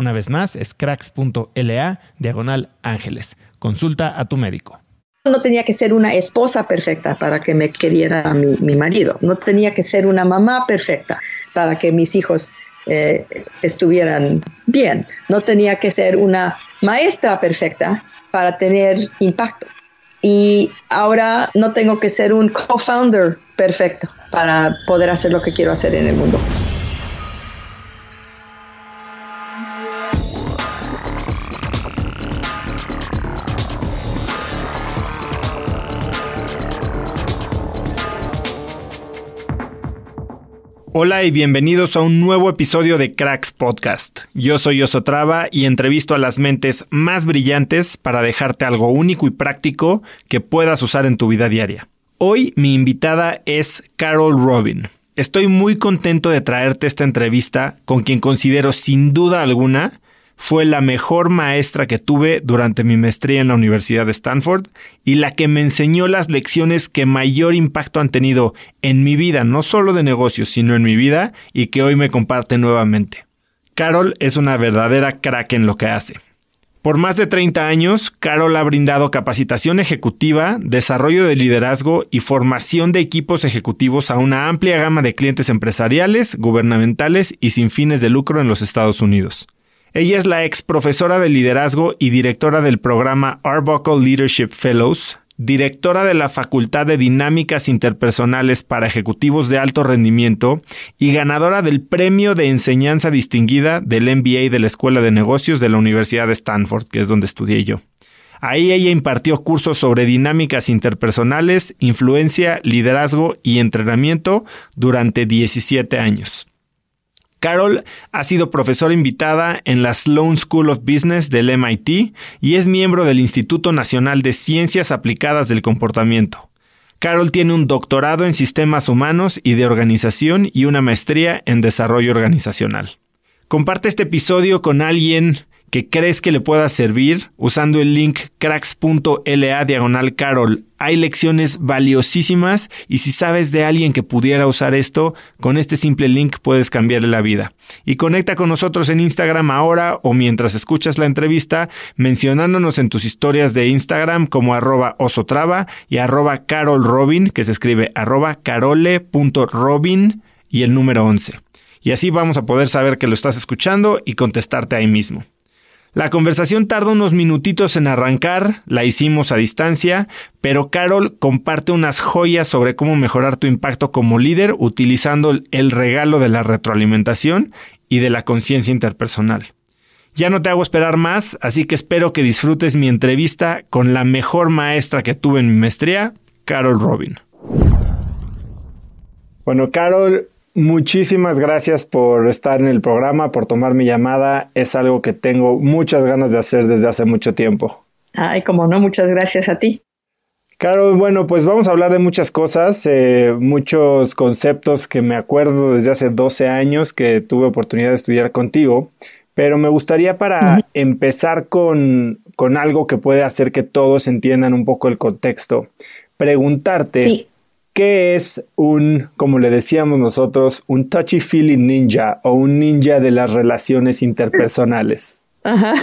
Una vez más, es cracks.la diagonal ángeles. Consulta a tu médico. No tenía que ser una esposa perfecta para que me queriera mi, marido. No tenía que ser una mamá perfecta para que mis hijos eh, estuvieran bien. No tenía que ser una maestra perfecta para tener impacto. Y ahora no tengo que ser un co-founder perfecto para poder hacer lo que quiero hacer en el mundo. Hola y bienvenidos a un nuevo episodio de Cracks Podcast. Yo soy Osotrava y entrevisto a las mentes más brillantes para dejarte algo único y práctico que puedas usar en tu vida diaria. Hoy mi invitada es Carol Robin. Estoy muy contento de traerte esta entrevista con quien considero sin duda alguna fue la mejor maestra que tuve durante mi maestría en la Universidad de Stanford y la que me enseñó las lecciones que mayor impacto han tenido en mi vida, no solo de negocios, sino en mi vida y que hoy me comparte nuevamente. Carol es una verdadera crack en lo que hace. Por más de 30 años, Carol ha brindado capacitación ejecutiva, desarrollo de liderazgo y formación de equipos ejecutivos a una amplia gama de clientes empresariales, gubernamentales y sin fines de lucro en los Estados Unidos. Ella es la ex profesora de liderazgo y directora del programa Arbuckle Leadership Fellows, directora de la Facultad de Dinámicas Interpersonales para Ejecutivos de Alto Rendimiento y ganadora del Premio de Enseñanza Distinguida del MBA de la Escuela de Negocios de la Universidad de Stanford, que es donde estudié yo. Ahí ella impartió cursos sobre dinámicas interpersonales, influencia, liderazgo y entrenamiento durante 17 años. Carol ha sido profesora invitada en la Sloan School of Business del MIT y es miembro del Instituto Nacional de Ciencias Aplicadas del Comportamiento. Carol tiene un doctorado en sistemas humanos y de organización y una maestría en desarrollo organizacional. Comparte este episodio con alguien que crees que le pueda servir usando el link cracks.la diagonal carol. Hay lecciones valiosísimas y si sabes de alguien que pudiera usar esto, con este simple link puedes cambiarle la vida. Y conecta con nosotros en Instagram ahora o mientras escuchas la entrevista mencionándonos en tus historias de Instagram como arroba osotrava y arroba carolrobin que se escribe arroba carole.robin y el número 11. Y así vamos a poder saber que lo estás escuchando y contestarte ahí mismo. La conversación tarda unos minutitos en arrancar, la hicimos a distancia, pero Carol comparte unas joyas sobre cómo mejorar tu impacto como líder utilizando el regalo de la retroalimentación y de la conciencia interpersonal. Ya no te hago esperar más, así que espero que disfrutes mi entrevista con la mejor maestra que tuve en mi maestría, Carol Robin. Bueno, Carol, Muchísimas gracias por estar en el programa, por tomar mi llamada. Es algo que tengo muchas ganas de hacer desde hace mucho tiempo. Ay, como no, muchas gracias a ti. Carol, bueno, pues vamos a hablar de muchas cosas, eh, muchos conceptos que me acuerdo desde hace 12 años que tuve oportunidad de estudiar contigo, pero me gustaría para empezar con, con, algo que puede hacer que todos entiendan un poco el contexto, preguntarte sí. ¿Qué es un, como le decíamos nosotros, un touchy-feely ninja o un ninja de las relaciones interpersonales? Ajá.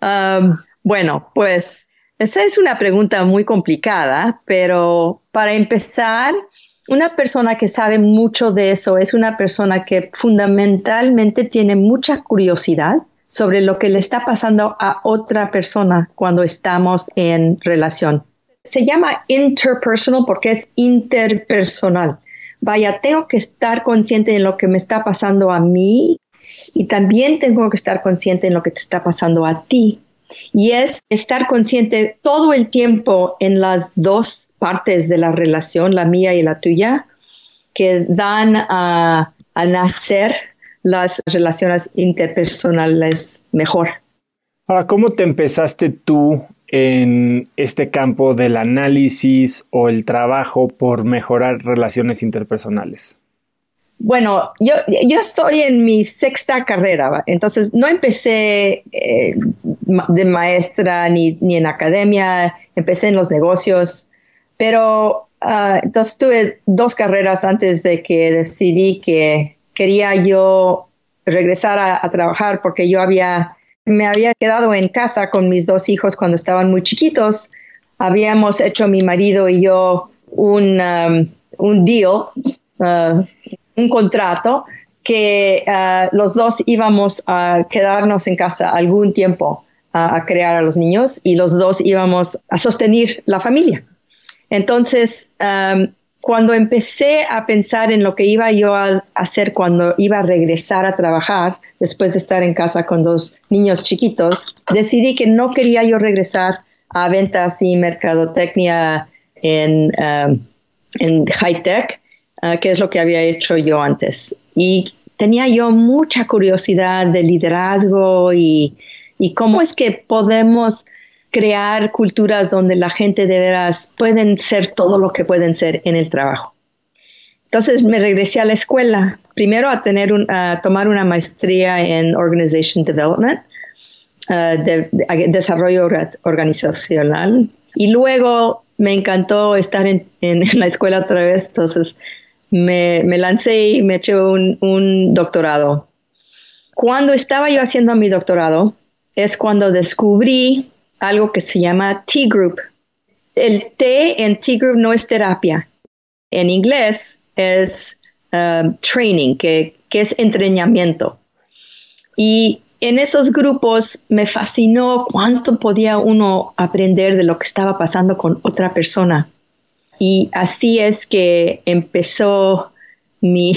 Um, bueno, pues esa es una pregunta muy complicada, pero para empezar, una persona que sabe mucho de eso es una persona que fundamentalmente tiene mucha curiosidad sobre lo que le está pasando a otra persona cuando estamos en relación se llama interpersonal porque es interpersonal. Vaya, tengo que estar consciente de lo que me está pasando a mí y también tengo que estar consciente de lo que te está pasando a ti. Y es estar consciente todo el tiempo en las dos partes de la relación, la mía y la tuya, que dan a, a nacer las relaciones interpersonales mejor. Ahora, ¿cómo te empezaste tú en este campo del análisis o el trabajo por mejorar relaciones interpersonales? Bueno, yo, yo estoy en mi sexta carrera, entonces no empecé eh, de maestra ni, ni, en academia, empecé en los negocios, pero uh, entonces tuve dos carreras antes de que decidí que quería yo regresar a trabajar porque yo había me había quedado en casa con mis dos hijos cuando estaban muy chiquitos. Habíamos hecho mi marido y yo un, um, un deal, uh, un contrato que uh, los dos íbamos a quedarnos en casa algún tiempo a crear a los niños y los dos íbamos a sostener la familia. Entonces, um, cuando empecé a pensar en lo que iba yo a hacer cuando iba a regresar a trabajar, después de estar en casa con dos niños chiquitos, decidí que no quería yo regresar a ventas y mercadotecnia en, um, en high tech, uh, que es lo que había hecho yo antes. Y tenía yo mucha curiosidad de liderazgo y, y cómo es que podemos crear culturas donde la gente de veras pueden ser todo lo que pueden ser en el trabajo. Entonces me regresé a la escuela, primero a tener un, a tomar una maestría en Organization Development, uh, de, desarrollo organizacional, y luego me encantó estar en, en, la escuela otra vez, entonces me, me lancé y me eché un, un doctorado. Cuando estaba yo haciendo mi doctorado, es cuando descubrí algo que se llama T-Group. El T en T-Group no es terapia. En inglés es um, training, que, es entrenamiento. Y en esos grupos me fascinó cuánto podía uno aprender de lo que estaba pasando con otra persona. Y así es que empezó mi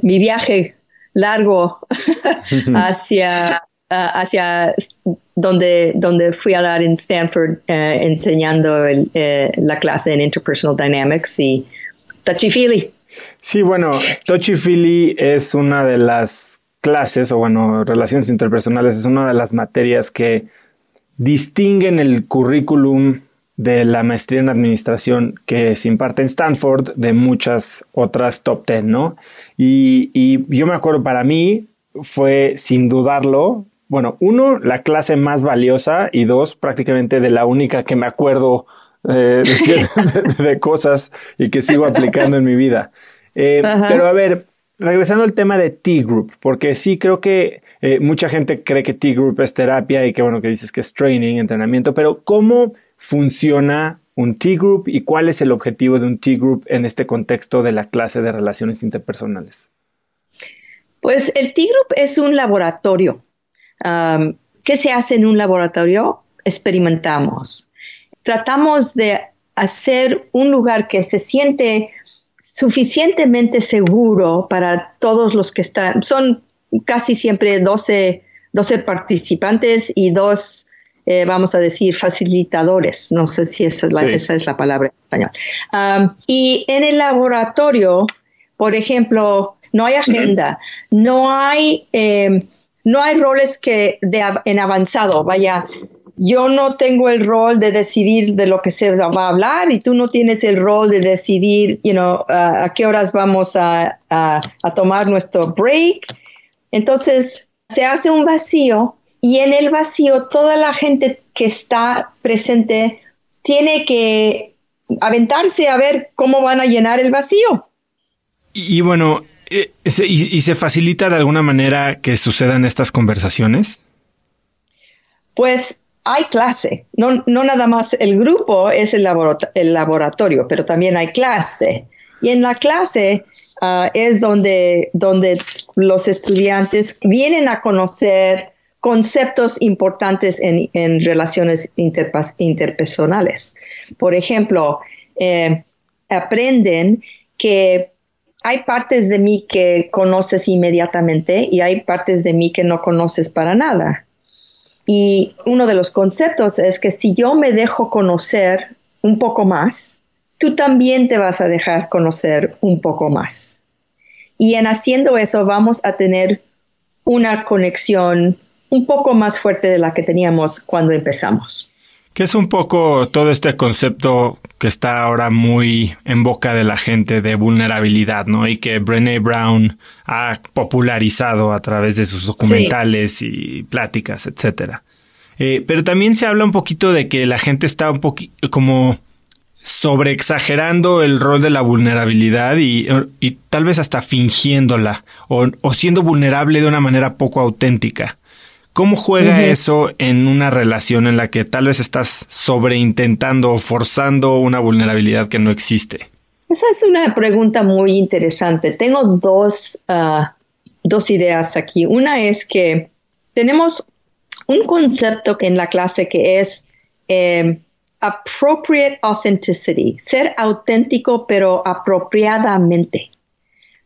viaje largo hacia hacia donde, donde fui a dar en Stanford eh, enseñando eh, la clase en Interpersonal Dynamics y Feely. Sí, bueno, Feely es una de las clases, o bueno, relaciones interpersonales, es una de las materias que distinguen el currículum de la maestría en administración que se imparte en Stanford de muchas otras top ten, ¿no? Y, y yo me acuerdo, para mí fue sin dudarlo bueno, uno, la clase más valiosa y dos, prácticamente de la única que me acuerdo eh, de, cosas y que sigo aplicando en mi vida. Eh, pero a ver, regresando al tema de T-Group, porque sí creo que eh, mucha gente cree que T-Group es terapia y que bueno, que dices que es training, entrenamiento, pero ¿cómo funciona un T-Group y cuál es el objetivo de un T-Group en este contexto de la clase de relaciones interpersonales? Pues el T-Group es un laboratorio Um, ¿Qué se hace en un laboratorio? Experimentamos. Tratamos de hacer un lugar que se siente suficientemente seguro para todos los que están. Son casi siempre 12, 12 participantes y dos, eh, vamos a decir, facilitadores. No sé si esa es la, esa es la palabra en español. Um, y en el laboratorio, por ejemplo, no hay agenda, no hay, eh, no hay roles que de, en avanzado, vaya, yo no tengo el rol de decidir de lo que se va a hablar y tú no tienes el rol de decidir, you know, a qué horas vamos a, a, tomar nuestro break. Entonces, se hace un vacío y en el vacío toda la gente que está presente tiene que aventarse a ver cómo van a llenar el vacío. Y, bueno, eh, y, se facilita de alguna manera que sucedan estas conversaciones? Pues hay clase, no, no nada más el grupo es el, el, laboratorio, pero también hay clase. Y en la clase ah, es donde, donde los estudiantes vienen a conocer conceptos importantes en, en relaciones interpersonales. Por ejemplo, eh, aprenden que hay partes de mí que conoces inmediatamente y hay partes de mí que no conoces para nada. Y uno de los conceptos es que si yo me dejo conocer un poco más, tú también te vas a dejar conocer un poco más. Y en haciendo eso vamos a tener una conexión un poco más fuerte de la que teníamos cuando empezamos. ¿Qué es un poco todo este concepto que está ahora muy en boca de la gente de vulnerabilidad, ¿no? Y que Brené Brown ha popularizado a través de sus documentales y pláticas, etcétera. Eh, pero también se habla un poquito de que la gente está un poquito como sobreexagerando el rol de la vulnerabilidad y, tal vez hasta fingiéndola o, o siendo vulnerable de una manera poco auténtica. ¿Cómo juega eso en una relación en la que tal vez estás sobreintentando o forzando una vulnerabilidad que no existe? Esa es una pregunta muy interesante. Tengo dos, ah, dos ideas aquí. Una es que tenemos un concepto que en la clase que es em, appropriate authenticity, ser auténtico pero apropiadamente.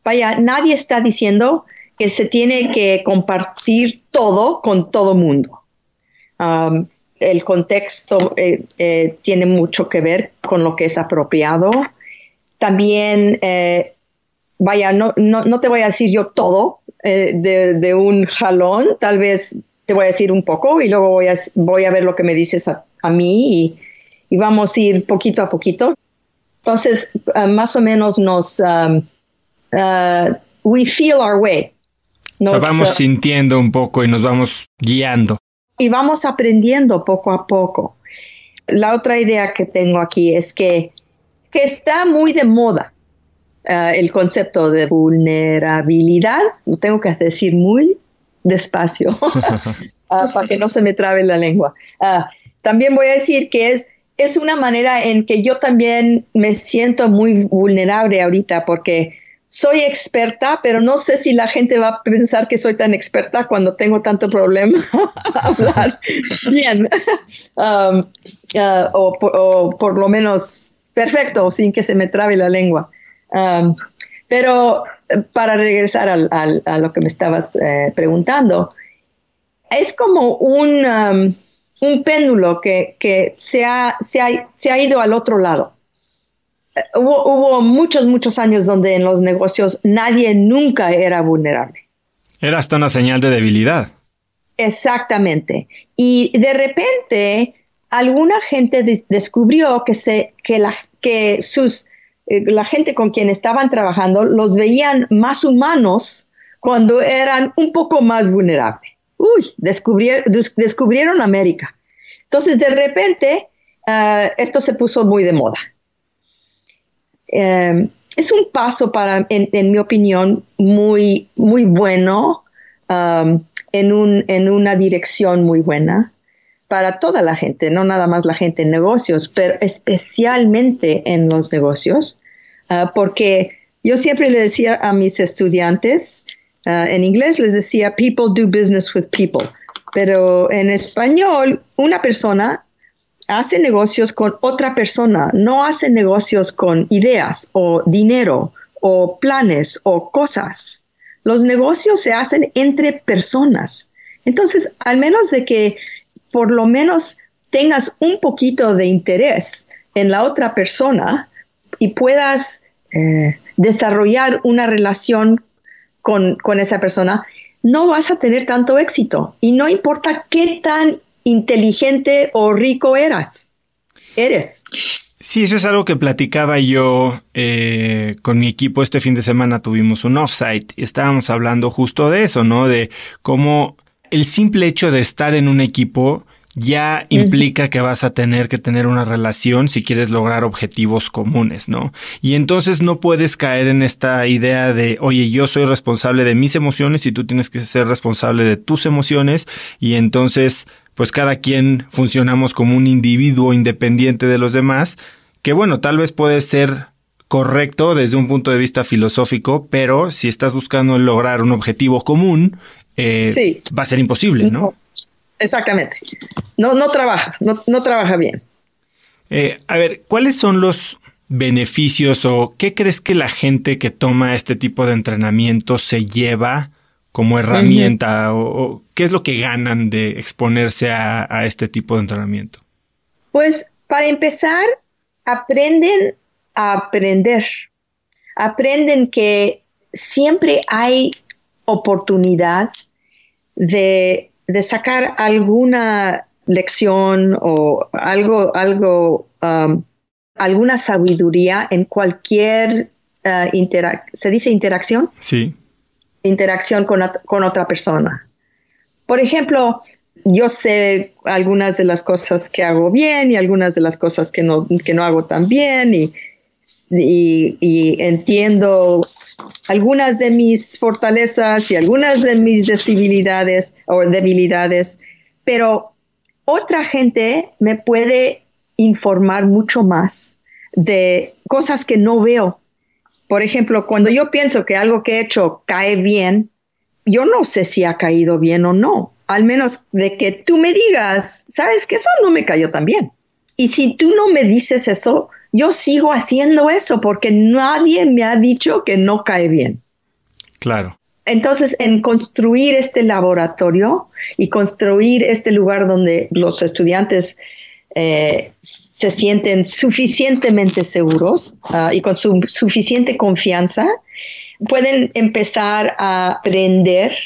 Vaya, nadie está diciendo que se tiene que compartir todo con todo mundo. El contexto eh, eh, tiene mucho que ver con lo que es apropiado. También, eh, vaya, no, no, te voy a decir yo todo de, un jalón, tal vez te voy a decir un poco y luego voy a, voy a ver lo que me dices a, mí y, vamos a ir poquito a poquito. Entonces, más o menos nos, um, uh, we feel our way. Nos vamos sintiendo un poco y nos vamos guiando. Y vamos aprendiendo poco a poco. La otra idea que tengo aquí es que, que está muy de moda uh, el concepto de vulnerabilidad. Lo tengo que decir muy despacio uh, para que no se me trabe la lengua. Uh, también voy a decir que es, es una manera en que yo también me siento muy vulnerable ahorita porque soy experta, pero no sé si la gente va a pensar que soy tan experta cuando tengo tanto problema hablar bien. Um, uh, o, por lo menos perfecto, sin que se me trabe la lengua. Um, pero eh, para regresar a lo que me estabas eh, preguntando, es como un, um, un péndulo que, que se, ha, se, ha, se ha ido al otro lado hubo, muchos, muchos años donde en los negocios nadie nunca era vulnerable. Era hasta una señal de debilidad. Exactamente. Y de repente alguna gente descubrió que, se, que, la, que sus, eh, la gente con quien estaban trabajando los veían más humanos cuando eran un poco más vulnerables. Uy, descubrieron, América. Entonces, de repente, eh, esto se puso muy de moda. Em, es un paso para, en, mi opinión, muy, muy bueno, en, un, en una dirección muy buena para toda la gente, no nada más la gente en negocios, pero especialmente en los negocios, uh, porque yo siempre le decía a mis estudiantes, uh, en inglés les decía, people do business with people. pero en español una persona hace negocios con otra persona, no hace negocios con ideas o dinero o planes o cosas. Los negocios se hacen entre personas. Entonces, al menos de que por lo menos tengas un poquito de interés en la otra persona y puedas eh, desarrollar una relación con, con esa persona, no vas a tener tanto éxito. Y no importa qué tan inteligente o rico eras. Eres. Sí, eso es algo que platicaba yo eh, con mi equipo este fin de semana. Tuvimos un offsite y estábamos hablando justo de eso, ¿no? De cómo el simple hecho de estar en un equipo ya implica que vas a tener que tener una relación si quieres lograr objetivos comunes, ¿no? Y entonces no puedes caer en esta idea de, oye, yo soy responsable de mis emociones y tú tienes que ser responsable de tus emociones y entonces, pues cada quien funcionamos como un individuo independiente de los demás, que bueno, tal vez puede ser correcto desde un punto de vista filosófico, pero si estás buscando lograr un objetivo común, eh, va a ser imposible, ¿no? Exactamente. No, no trabaja, no, trabaja bien. Eh, a ver, ¿cuáles son los beneficios o qué crees que la gente que toma este tipo de entrenamiento se lleva como herramienta o, qué es lo que ganan de exponerse a, a este tipo de entrenamiento? Pues para empezar, aprenden a aprender. Aprenden que siempre hay oportunidad de de sacar alguna lección o algo, algo, um, alguna sabiduría en cualquier uh, ¿se dice interacción? Sí. Interacción con, con otra persona. Por ejemplo, yo sé algunas de las cosas que hago bien y algunas de las cosas que no, que no hago tan bien y, y, entiendo algunas de mis fortalezas y algunas de mis debilidades o debilidades, pero otra gente me puede informar mucho más de cosas que no veo. Por ejemplo, cuando yo pienso que algo que he hecho cae bien, yo no sé si ha caído bien o no, al menos de que tú me digas, sabes que eso no me cayó tan bien. Y si tú no me dices eso, yo sigo haciendo eso porque nadie me ha dicho que no cae bien. Claro. Entonces, en construir este laboratorio y construir este lugar donde los estudiantes eh, se sienten suficientemente seguros ah, y con suficiente confianza, pueden empezar a aprender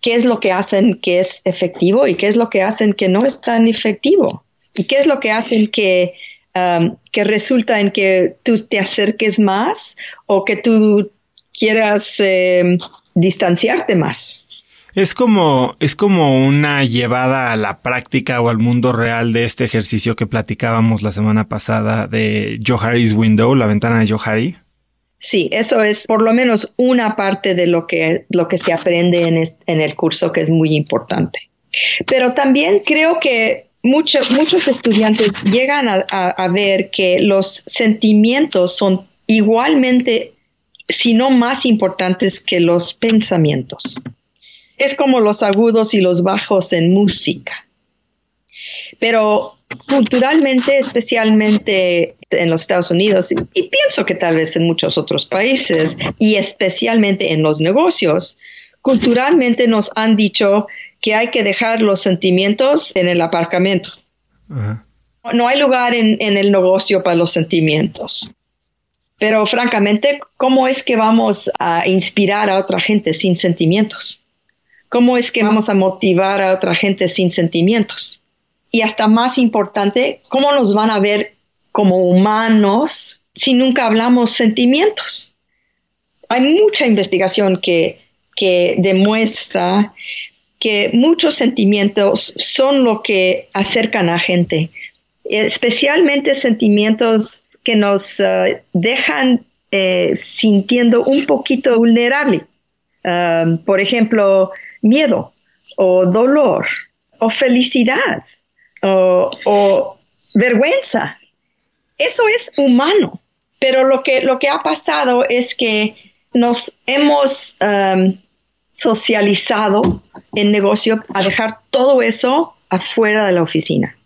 qué es lo que hacen que es efectivo y qué es lo que hacen que no es tan efectivo y qué es lo que hacen que Um, que resulta en que tú te acerques más o que tú quieras em, distanciarte más. Es como, es como una llevada a la práctica o al mundo real de este ejercicio que platicábamos la semana pasada de Johari's Window, la ventana de Johari. Sí, eso es por lo menos una parte de lo que, lo que se aprende en, en el curso que es muy importante. Pero también creo que muchos, muchos estudiantes llegan a, ver que los sentimientos son igualmente, si no más importantes que los pensamientos. Es como los agudos y los bajos en música. Pero culturalmente, especialmente en los Estados Unidos, y pienso que tal vez en muchos otros países, y especialmente en los negocios, culturalmente nos han dicho que hay que dejar los sentimientos en el aparcamiento. No hay lugar en, el negocio para los sentimientos. Pero francamente, ¿cómo es que vamos a inspirar a otra gente sin sentimientos? ¿Cómo es que vamos a motivar a otra gente sin sentimientos? Y hasta más importante, ¿cómo nos van a ver como humanos si nunca hablamos sentimientos? Hay mucha investigación que, que demuestra que muchos sentimientos son lo que acercan a gente, especialmente sentimientos que nos uh, dejan eh, sintiendo un poquito vulnerable. Um, por ejemplo, miedo o dolor o felicidad o, vergüenza. Eso es humano, pero lo que, lo que ha pasado es que nos hemos um, socializado en negocio a dejar todo eso afuera de la oficina.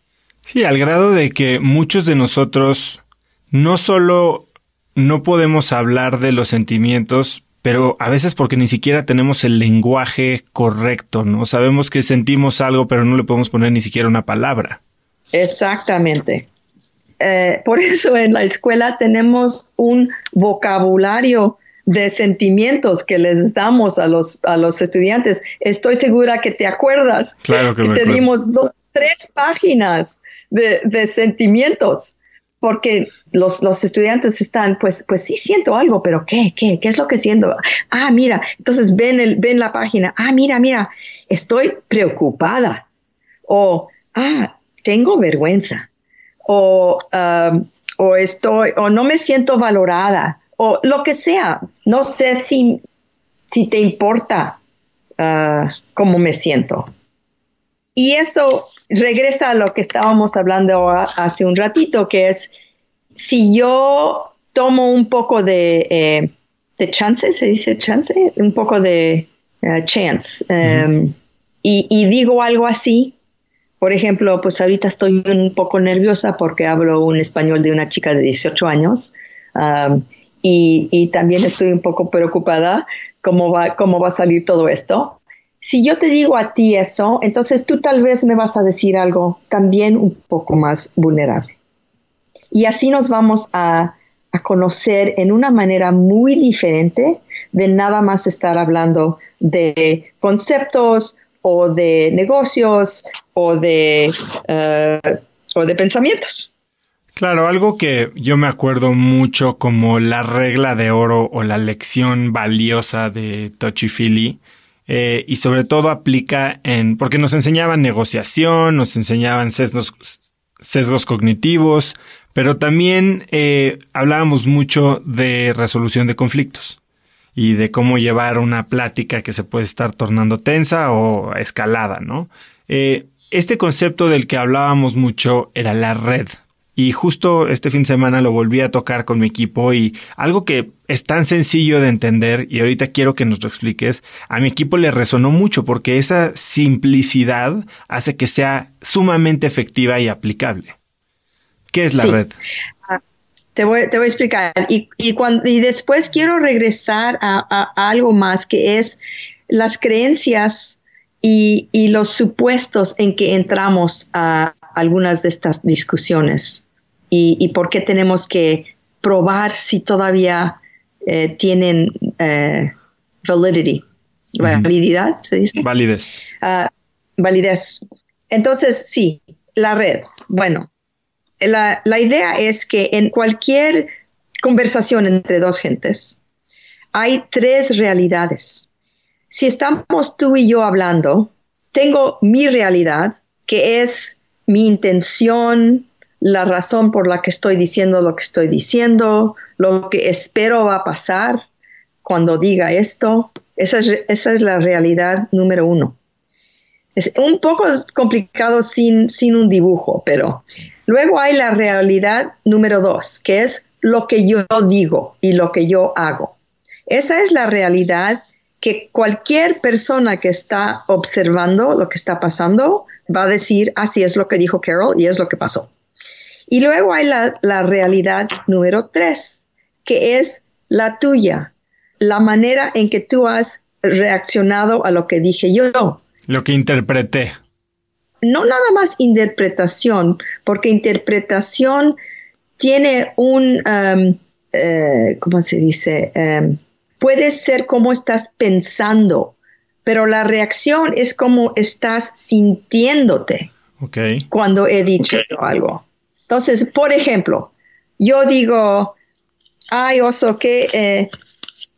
Sí, al grado de que muchos de nosotros no solo no podemos hablar de los sentimientos, pero a veces porque ni siquiera tenemos el lenguaje correcto, ¿no? Sabemos que sentimos algo, pero no le podemos poner ni siquiera una palabra. Exactamente. Eh, por eso en la escuela tenemos un vocabulario de sentimientos que les damos a los, a los estudiantes. Estoy segura que te acuerdas claro que, te dimos tres páginas de, de sentimientos porque los, los, estudiantes están, pues, pues sí siento algo, pero ¿qué? ¿Qué? ¿Qué es lo que siento? Ah, mira, entonces ven, el, ven la página, ah, mira, mira, estoy preocupada. O, ah, tengo vergüenza. O, um, o estoy, o no me siento valorada. O lo que sea. No sé si, si te importa uh, cómo me siento. Y eso regresa a lo que estábamos hablando hace un ratito, que es si yo tomo un poco de, eh, de chance, se dice chance, un poco de eh, chance, em, y, digo algo así, por ejemplo, pues ahorita estoy un poco nerviosa porque hablo un español de una chica de 18 años. y, y, también estoy un poco preocupada cómo va, cómo va a salir todo esto si yo te digo a ti eso, entonces tú tal vez me vas a decir algo también un poco más vulnerable. Y así nos vamos a, conocer en una manera muy diferente de nada más estar hablando de conceptos o de negocios o de, eh, o de pensamientos. Claro, algo que yo me acuerdo mucho como la regla de oro o la lección valiosa de Touchy Philly eh, y sobre todo aplica en, porque nos enseñaban negociación, nos enseñaban sesgos, sesgos cognitivos, pero también eh, hablábamos mucho de resolución de conflictos y de cómo llevar una plática que se puede estar tornando tensa o escalada, ¿no? Eh, este concepto del que hablábamos mucho era la red. Y justo este fin de semana lo volví a tocar con mi equipo y algo que es tan sencillo de entender y ahorita quiero que nos lo expliques, a mi equipo le resonó mucho porque esa simplicidad hace que sea sumamente efectiva y aplicable. ¿Qué es la red? Ah, te voy, te voy, a explicar. Y, y, cuando, y después quiero regresar a, algo más que es las creencias y, y los supuestos en que entramos a algunas de estas discusiones y, por qué tenemos que probar si todavía eh, tienen eh, validity, valididad, se dice. Validez. Ah, validez. Entonces, sí, la red. Bueno, la, la idea es que en cualquier conversación entre dos gentes hay tres realidades. Si estamos tú y yo hablando, tengo mi realidad, que es mi intención, la razón por la que estoy diciendo lo que estoy diciendo, lo que espero va a pasar cuando diga esto. Esa es, la realidad número uno. Es un poco complicado sin, un dibujo, pero luego hay la realidad número dos, que es lo que yo digo y lo que yo hago. Esa es la realidad que cualquier persona que está observando lo que está pasando va a decir, así es lo que dijo Carol y es lo que pasó. Y luego hay la, realidad número tres, que es la tuya, la manera en que tú has reaccionado a lo que dije yo. Lo que interpreté. No nada más interpretación, porque interpretación tiene un, um, eh, ¿cómo se dice? Um, puede ser como estás pensando, pero la reacción es como estás sintiéndote cuando he dicho algo. Entonces, por ejemplo, yo digo, ay, oso, qué, eh,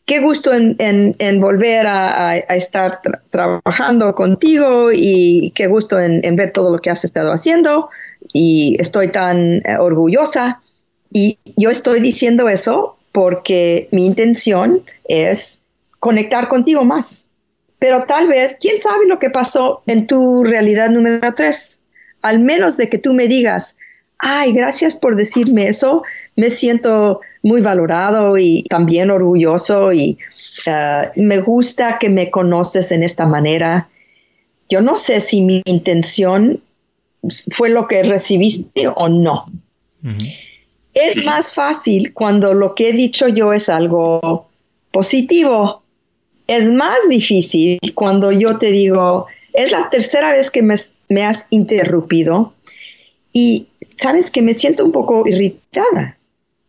qué gusto en, volver a, estar trabajando contigo y qué gusto en, ver todo lo que has estado haciendo y estoy tan eh, orgullosa. Y yo estoy diciendo eso porque mi intención es conectar contigo más. Pero tal vez, ¿quién sabe lo que pasó en tu realidad número tres? Al menos de que tú me digas, ay, gracias por decirme eso, me siento muy valorado y también orgulloso y uh, me gusta que me conoces en esta manera. Yo no sé si mi intención fue lo que recibiste o no. Es más fácil cuando lo que he dicho yo es algo positivo. Es más difícil cuando yo te digo, es la tercera vez que me, has interrumpido y sabes que me siento un poco irritada.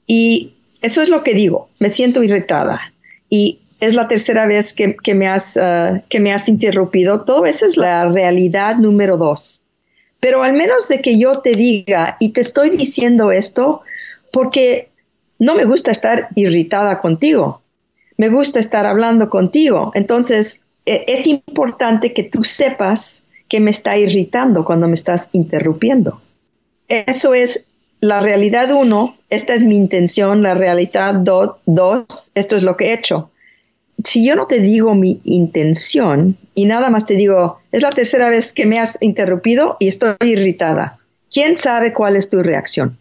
Y eso es lo que digo, me siento irritada. Y es la tercera vez que, me, has, uh, que me has interrumpido. Todo eso es la realidad número dos. Pero al menos de que yo te diga y te estoy diciendo esto porque no me gusta estar irritada contigo. Me gusta estar hablando contigo. Entonces, e, es importante que tú sepas que me está irritando cuando me estás interrumpiendo. Eso es la realidad uno, esta es mi intención, la realidad dos, esto es lo que he hecho. Si yo no te digo mi intención y nada más te digo, es la tercera vez que me has interrumpido y estoy irritada, ¿quién sabe cuál es tu reacción?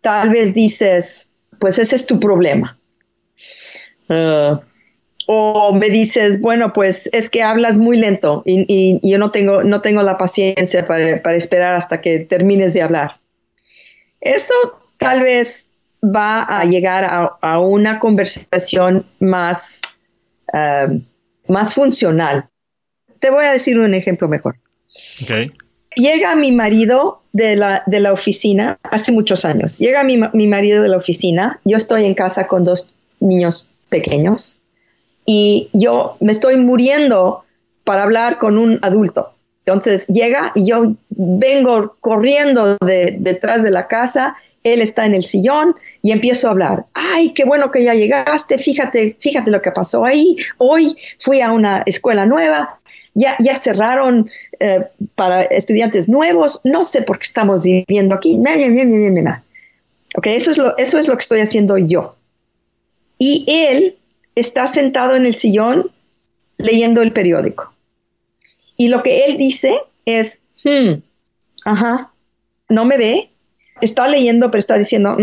Tal vez dices, pues ese es tu problema. Uh, o me dices, bueno, pues es que hablas muy lento y, yo no tengo, no tengo la paciencia para, esperar hasta que termines de hablar. Eso tal vez va a llegar a, una conversación más, uh, más funcional. Te voy a decir un ejemplo mejor. Llega mi marido de la, de la, oficina hace muchos años. Llega mi, mi marido de la oficina. Yo estoy en casa con dos niños pequeños y yo me estoy muriendo para hablar con un adulto. Entonces llega y yo vengo corriendo de, detrás de la casa, él está en el sillón y empiezo a hablar. Ay, qué bueno que ya llegaste, fíjate, fíjate lo que pasó ahí. Hoy fui a una escuela nueva, ya, ya cerraron eh, para estudiantes nuevos, no sé por qué estamos viviendo aquí. Ok, eso es, lo, eso es lo que estoy haciendo yo. Y él está sentado en el sillón leyendo el periódico. Y lo que él dice es, hmm, ajá, no me ve, está leyendo, pero está diciendo,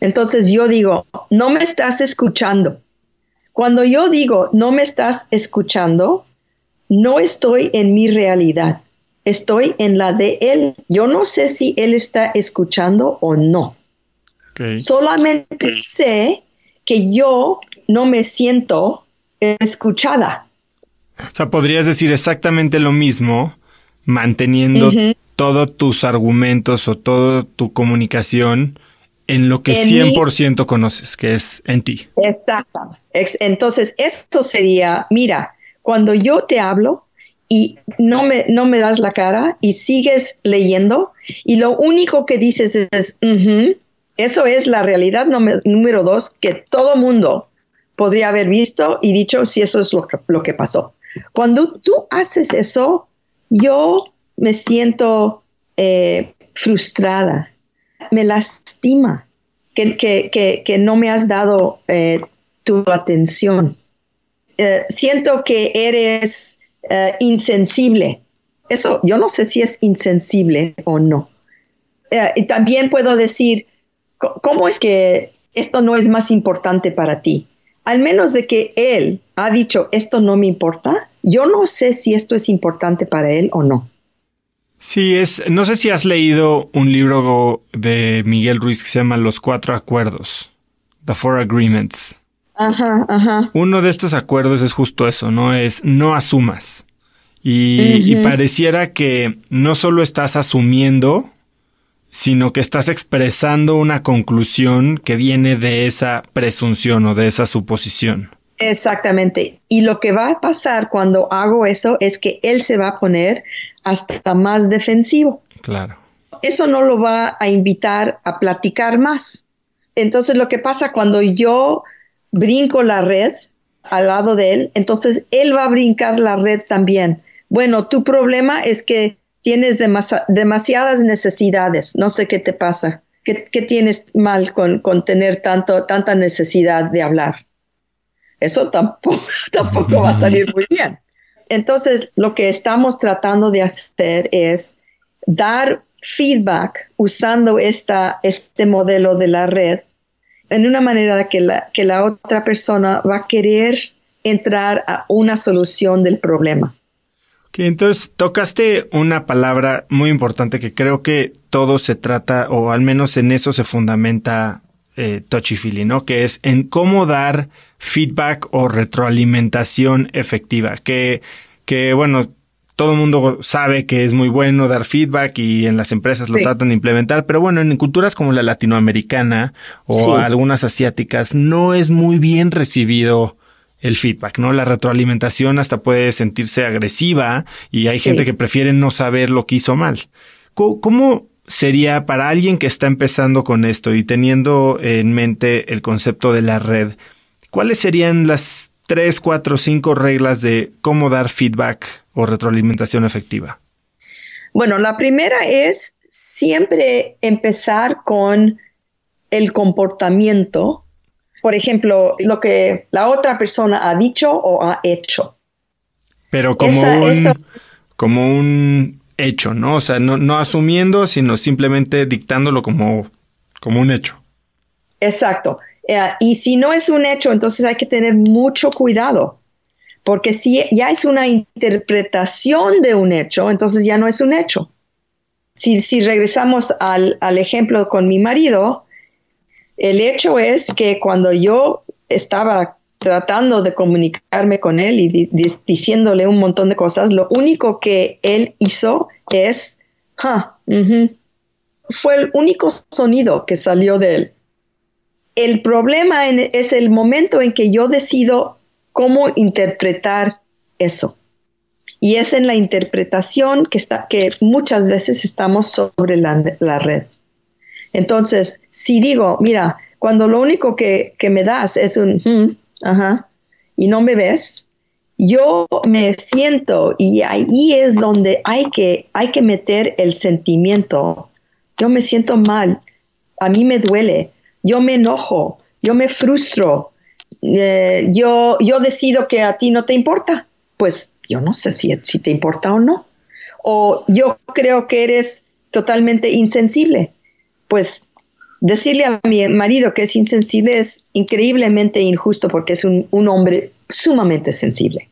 entonces yo digo, no me estás escuchando. Cuando yo digo, no me estás escuchando, no estoy en mi realidad, estoy en la de él. Yo no sé si él está escuchando o no. Solamente sé que yo no me siento escuchada. O sea, podrías decir exactamente lo mismo manteniendo todos tus argumentos o toda tu comunicación en lo que 100% conoces, que es en ti. Exacto. Entonces, esto sería, mira, cuando yo te hablo y no me, no me das la cara y sigues leyendo y lo único que dices es, eso es la realidad número dos que todo mundo podría haber visto y dicho si eso es lo que, pasó. Cuando tú haces eso, yo me siento eh, frustrada, me lastima que, que, que, no me has dado eh, tu atención. Eh, siento que eres insensible. Eso, yo no sé si es insensible o no. y también puedo decir, ¿cómo es que esto no es más importante para ti? al menos de que él ha dicho esto no me importa, yo no sé si esto es importante para él o no. Sí, es, no sé si has leído un libro de Miguel Ruiz que se llama Los Cuatro Acuerdos, The Four Agreements. Ajá, ajá. Uno de estos acuerdos es justo eso, ¿no? Es no asumas. Y, y pareciera que no solo estás asumiendo sino que estás expresando una conclusión que viene de esa presunción o de esa suposición. Exactamente. Y lo que va a pasar cuando hago eso es que él se va a poner hasta más defensivo. Claro. Eso no lo va a invitar a platicar más. Entonces lo que pasa cuando yo brinco la red al lado de él, entonces él va a brincar la red también. Bueno, tu problema es que tienes demasiadas necesidades, no sé qué te pasa, qué, tienes mal con, tener tanto, tanta necesidad de hablar. Eso tampoco, tampoco va a salir muy bien. Entonces, lo que estamos tratando de hacer es dar feedback usando este modelo de la red en una manera que la, que la otra persona va a querer entrar a una solución del problema. Entonces tocaste una palabra muy importante que creo que todo se trata, o al menos en eso se fundamenta eh, ¿no? Que es en cómo dar feedback o retroalimentación efectiva. Que, que bueno, todo el mundo sabe que es muy bueno dar feedback y en las empresas lo tratan de implementar, pero bueno, en culturas como la latinoamericana o algunas asiáticas no es muy bien recibido el feedback, ¿no? La retroalimentación hasta puede sentirse agresiva y hay gente que prefiere no saber lo que hizo mal. ¿Cómo sería para alguien que está empezando con esto y teniendo en mente el concepto de la red, cuáles serían las tres, cuatro, cinco reglas de cómo dar feedback o retroalimentación efectiva? Bueno, la primera es siempre empezar con el comportamiento, por ejemplo, lo que la otra persona ha dicho o ha hecho. Pero como, un, como un hecho, ¿no? O sea, no, no asumiendo, sino simplemente dictándolo como, como un hecho. Exacto. Eh, y si no es un hecho, entonces hay que tener mucho cuidado, porque si ya es una interpretación de un hecho, entonces ya no es un hecho. Si, si regresamos al, al ejemplo con mi marido, el hecho es que cuando yo estaba tratando de comunicarme con él y diciéndole un montón de cosas, lo único que él hizo es, fue el único sonido que salió de él. El problema es el momento en que yo decido cómo interpretar eso. Y es en la interpretación que, muchas veces estamos sobre la, red. Entonces, si digo, mira, cuando lo único que, me das es un, ajá, y no me ves, yo me siento y ahí es donde hay que, hay que meter el sentimiento. Yo me siento mal, a mí me duele, yo me enojo, yo me frustro, eh, yo, yo decido que a ti no te importa. Pues yo no sé si, si te importa o no. O yo creo que eres totalmente insensible. Pues Decirle a mi marido que es insensible es increíblemente injusto porque es un, hombre sumamente sensible.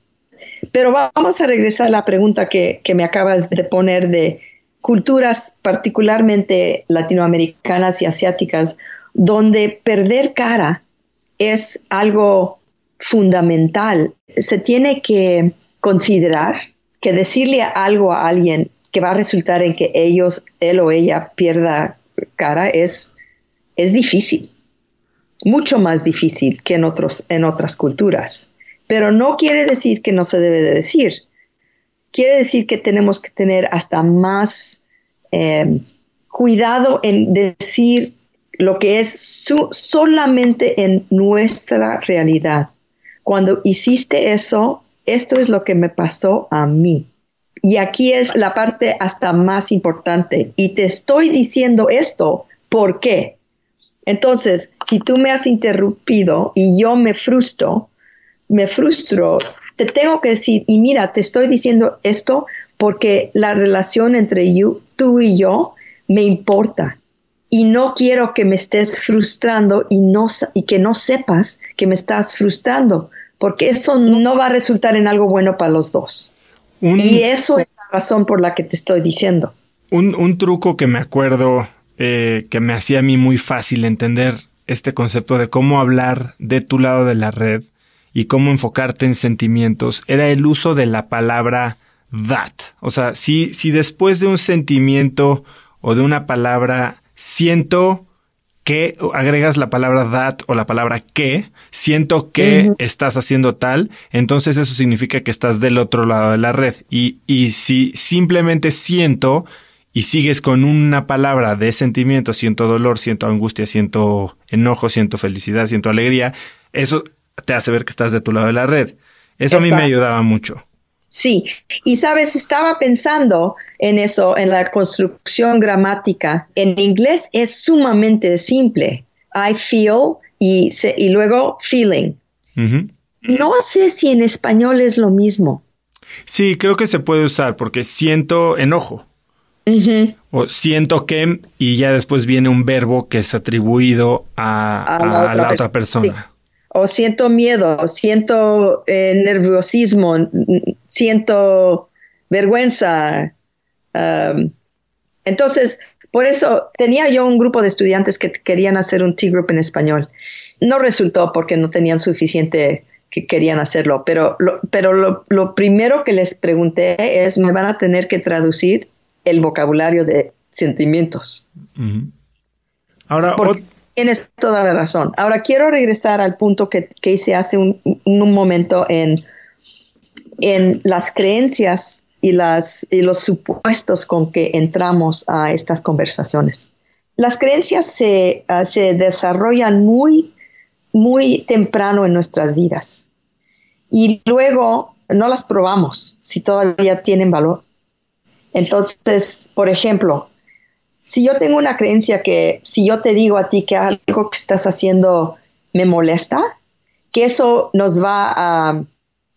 Pero vamos a regresar a la pregunta que, me acabas de poner de culturas particularmente latinoamericanas y asiáticas, donde perder cara es algo fundamental. Se tiene que considerar que decirle algo a alguien que va a resultar en que ellos, él o ella pierda cara es es difícil, mucho más difícil que en, otros, en otras culturas. Pero no quiere decir que no se debe de decir. Quiere decir que tenemos que tener hasta más eh, cuidado en decir lo que es solamente en nuestra realidad. Cuando hiciste eso, esto es lo que me pasó a mí. Y aquí es la parte hasta más importante. Y te estoy diciendo esto, ¿por qué? Entonces, si tú me has interrumpido y yo me frustro, me frustro, te tengo que decir, y mira, te estoy diciendo esto porque la relación entre tú y yo me importa. Y no quiero que me estés frustrando y, no, y que no sepas que me estás frustrando, porque eso no va a resultar en algo bueno para los dos. Y eso es la razón por la que te estoy diciendo. Un, un truco que me acuerdo eh, que me hacía a mí muy fácil entender este concepto de cómo hablar de tu lado de la red y cómo enfocarte en sentimientos era el uso de la palabra that. O sea, si, si después de un sentimiento o de una palabra siento que agregas la palabra that o la palabra que, siento que estás haciendo tal, entonces eso significa que estás del otro lado de la red. Y, y si simplemente siento, y sigues con una palabra de sentimiento, siento dolor, siento angustia, siento enojo, siento felicidad, siento alegría, eso te hace ver que estás de tu lado de la red. Eso a mí me ayudaba mucho. Sí, y sabes, estaba pensando en eso, en la construcción gramática. En inglés es sumamente simple. I feel y, y luego feeling. No sé si en español es lo mismo. Sí, creo que se puede usar porque siento enojo. O siento que, y ya después viene un verbo que es atribuido a, la, otra, persona. O siento miedo, siento eh, nerviosismo, siento vergüenza. Um, entonces, por eso tenía yo un grupo de estudiantes que querían hacer un T-Group en español. No resultó porque no tenían suficiente que querían hacerlo, pero, lo, pero lo, primero que les pregunté es, me van a tener que traducir el vocabulario de sentimientos. Ahora, tienes toda la razón. Ahora quiero regresar al punto que, hice hace un, un, momento en, en las creencias y, las, y los supuestos con que entramos a estas conversaciones. Las creencias se, ah, se desarrollan muy, muy temprano en nuestras vidas y luego no las probamos si todavía tienen valor. Entonces, por ejemplo, si yo tengo una creencia que si yo te digo a ti que algo que estás haciendo me molesta, que eso nos va a,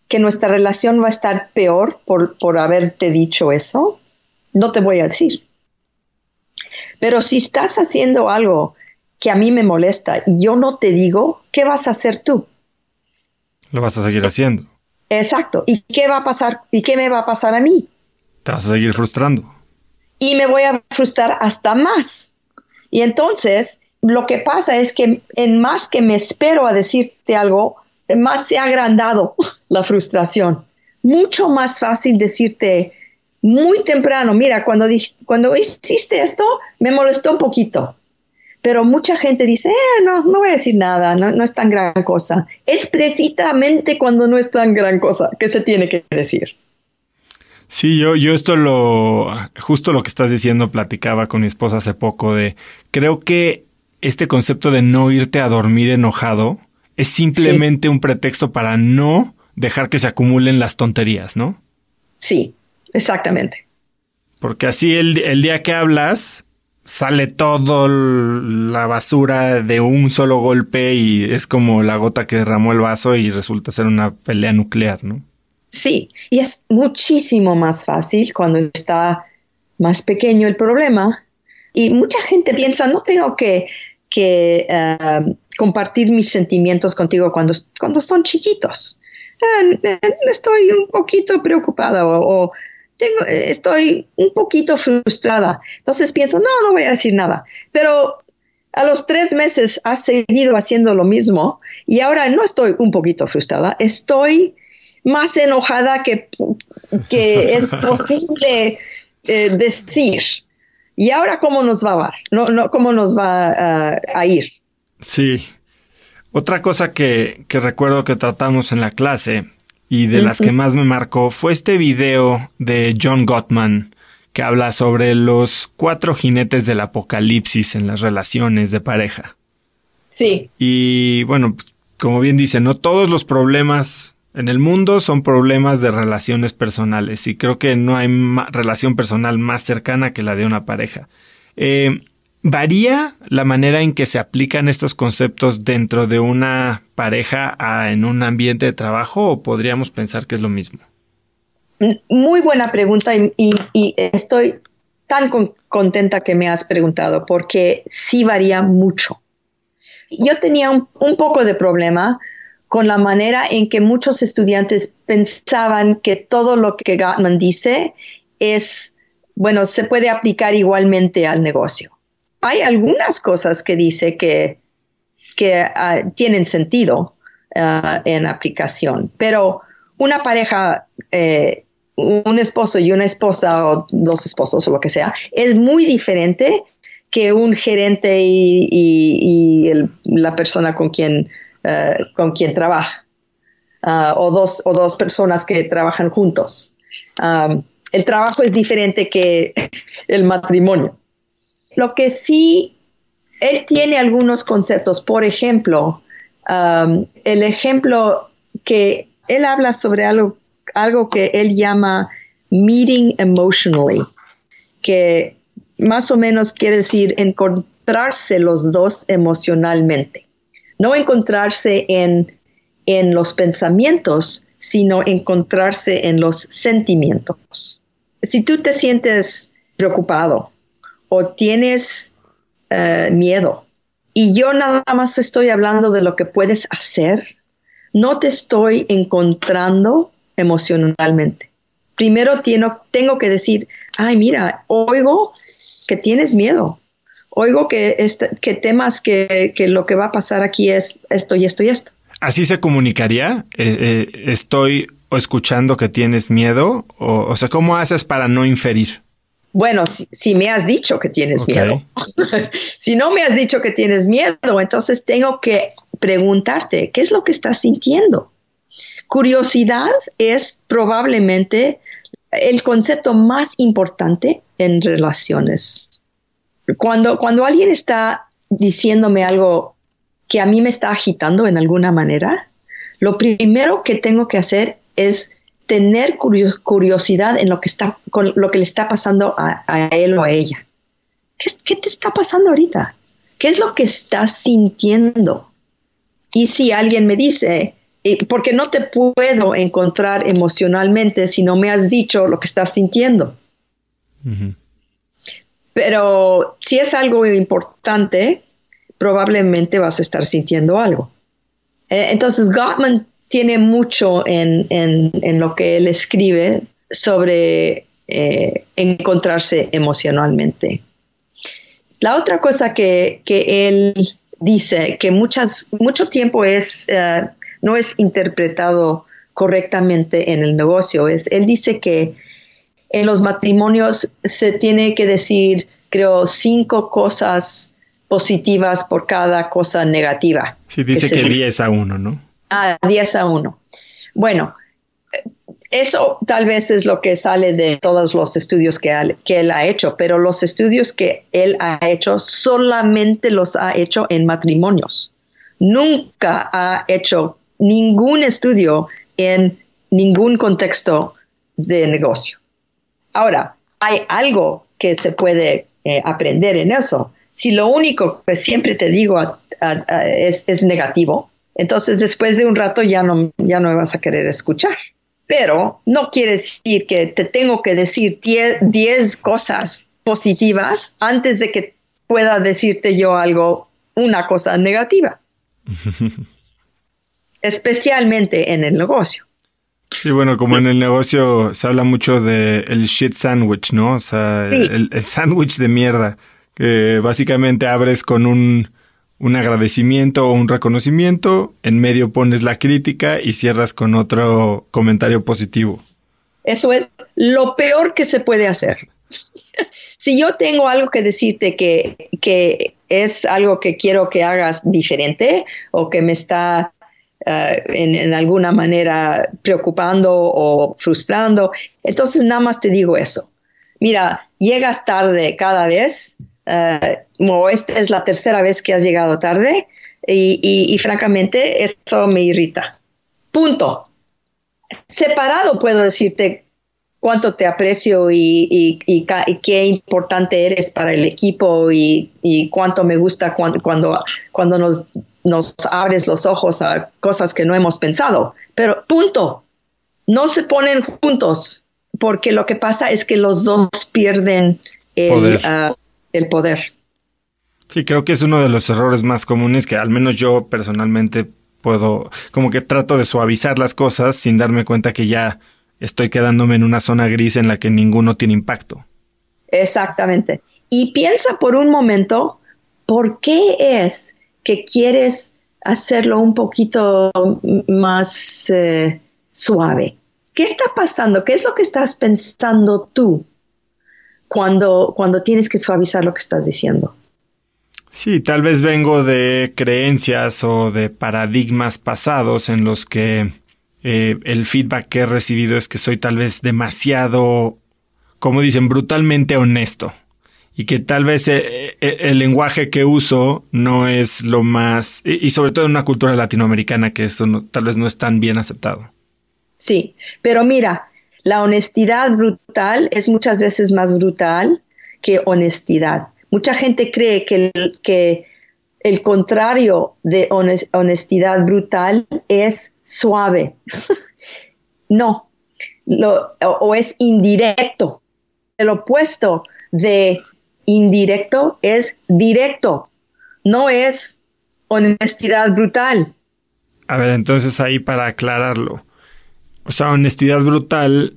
que nuestra relación va a estar peor por, por haberte dicho eso, no te voy a decir. Pero si estás haciendo algo que a mí me molesta y yo no te digo, ¿qué vas a hacer tú? Lo vas a seguir haciendo. Exacto. ¿Y qué va a pasar? ¿Y qué me va a pasar a mí? Te vas a seguir frustrando. Y me voy a frustrar hasta más. Y entonces, lo que pasa es que en más que me espero a decirte algo, más se ha agrandado la frustración. Mucho más fácil decirte muy temprano, mira, cuando, cuando hiciste esto, me molestó un poquito. Pero mucha gente dice, eh, no, no voy a decir nada, no, no es tan gran cosa. Es precisamente cuando no es tan gran cosa que se tiene que decir. Sí, yo, yo esto lo, justo lo que estás diciendo, platicaba con mi esposa hace poco de, creo que este concepto de no irte a dormir enojado es simplemente un pretexto para no dejar que se acumulen las tonterías, ¿no? Sí, exactamente. Porque así el, el día que hablas, sale todo la basura de un solo golpe y es como la gota que derramó el vaso y resulta ser una pelea nuclear, ¿no? Sí, y es muchísimo más fácil cuando está más pequeño el problema. Y mucha gente piensa, no tengo que, uh, compartir mis sentimientos contigo cuando, cuando son chiquitos. Uh, estoy un poquito preocupada o, o tengo, estoy un poquito frustrada. Entonces pienso, no, no voy a decir nada. Pero a los tres meses has seguido haciendo lo mismo y ahora no estoy un poquito frustrada, estoy más enojada que, que es posible eh, decir. ¿Y ahora cómo nos va a dar? No, no, ¿Cómo nos va a ir? Sí. Otra cosa que, que recuerdo que tratamos en la clase y de las que más me marcó fue este video de John Gottman que habla sobre los cuatro jinetes del apocalipsis en las relaciones de pareja. Sí. Y bueno, como bien dice, no todos los problemas en el mundo son problemas de relaciones personales y creo que no hay relación personal más cercana que la de una pareja. Eh, ¿Varía la manera en que se aplican estos conceptos dentro de una pareja en un ambiente de trabajo o podríamos pensar que es lo mismo? Muy buena pregunta y, estoy tan contenta que me has preguntado porque sí varía mucho. Yo tenía un poco de problema con la manera en que muchos estudiantes pensaban que todo lo que Gottman dice es, bueno, se puede aplicar igualmente al negocio. Hay algunas cosas que dice que, que ah, tienen sentido ah, en aplicación, pero una pareja, eh, un esposo y una esposa o dos esposos o lo que sea, es muy diferente que un gerente y, la persona con quien eh, con quien trabaja, ah, o, dos, o dos personas que trabajan juntos. el trabajo es diferente que el matrimonio. Lo que sí, él tiene algunos conceptos, por ejemplo, el ejemplo que él habla sobre algo, algo que él llama meeting emotionally, que más o menos quiere decir encontrarse los dos emocionalmente no encontrarse en, en los pensamientos, sino encontrarse en los sentimientos. Si tú te sientes preocupado o tienes eh, miedo. Y yo nada más estoy hablando de lo que puedes hacer. No te estoy encontrando emocionalmente. Primero tengo que decir, ay, mira, oigo que tienes miedo. Oigo que, este, que temas que, que, lo que va a pasar aquí es esto y esto y esto. ¿Así se comunicaría? Eh, eh, ¿Estoy escuchando que tienes miedo? O, o sea, ¿cómo haces para no inferir? Bueno, si, me has dicho que tienes miedo. si no me has dicho que tienes miedo, entonces tengo que preguntarte, ¿qué es lo que estás sintiendo? Curiosidad es probablemente el concepto más importante en relaciones. Cuando, cuando alguien está diciéndome algo que a mí me está agitando en alguna manera, lo primero que tengo que hacer es tener curiosidad en lo que está, con lo que le está pasando a, él o a ella. ¿Qué, ¿Qué, te está pasando ahorita? ¿Qué es lo que estás sintiendo? Y si alguien me dice, porque no te puedo encontrar emocionalmente si no me has dicho lo que estás sintiendo. Pero si es algo importante, probablemente vas a estar sintiendo algo. Eh, entonces, Gottman tiene mucho en, lo que él escribe sobre eh, encontrarse emocionalmente. La otra cosa que, él dice, que muchas, mucho tiempo es, eh, no es interpretado correctamente en el negocio, es, él dice que en los matrimonios se tiene que decir, creo, cinco cosas positivas por cada cosa negativa. Sí, dice que, que 10 a uno, ¿no? a 10 a 1. Bueno, eso tal vez es lo que sale de todos los estudios que, él ha hecho, pero los estudios que él ha hecho solamente los ha hecho en matrimonios. Nunca ha hecho ningún estudio en ningún contexto de negocio. Ahora, hay algo que se puede eh, aprender en eso. Si lo único que siempre te digo es negativo, entonces, después de un rato ya no, ya no me vas a querer escuchar. Pero no quiere decir que te tengo que decir 10 cosas positivas antes de que pueda decirte yo algo, una cosa negativa. Especialmente en el negocio. Sí, bueno, como en el negocio se habla mucho del el shit sandwich, ¿no? O sea, el, el sándwich de mierda, que básicamente abres con un un agradecimiento o un reconocimiento, en medio pones la crítica y cierras con otro comentario positivo. Eso es lo peor que se puede hacer. si yo tengo algo que decirte que, que, es algo que quiero que hagas diferente o que me está en, en, alguna manera preocupando o frustrando, entonces nada más te digo eso. Mira, llegas tarde cada vez, uh, esta es la tercera vez que has llegado tarde y, francamente eso me irrita. Punto. Separado puedo decirte cuánto te aprecio y, qué importante eres para el equipo y, cuánto me gusta cuando, cuando, cuando nos, nos abres los ojos a cosas que no hemos pensado. Pero punto. No se ponen juntos porque lo que pasa es que los dos pierden el, el poder. Sí, creo que es uno de los errores más comunes que al menos yo personalmente puedo, como que trato de suavizar las cosas sin darme cuenta que ya estoy quedándome en una zona gris en la que ninguno tiene impacto. Exactamente. Y piensa por un momento, ¿por qué es que quieres hacerlo un poquito más eh, suave? ¿Qué está pasando? ¿Qué es lo que estás pensando tú? cuando, cuando tienes que suavizar lo que estás diciendo. Sí, tal vez vengo de creencias o de paradigmas pasados en los que eh, el feedback que he recibido es que soy tal vez demasiado, como dicen, brutalmente honesto. Y que tal vez eh, eh, el lenguaje que uso no es lo más, y, sobre todo en una cultura latinoamericana que eso tal vez no es tan bien aceptado. Sí, pero mira, la honestidad brutal es muchas veces más brutal que honestidad. Mucha gente cree que el, que el contrario de honestidad brutal es suave. no, o, es indirecto. El opuesto de indirecto es directo, no es honestidad brutal. A ver, entonces ahí para aclararlo. O sea, honestidad brutal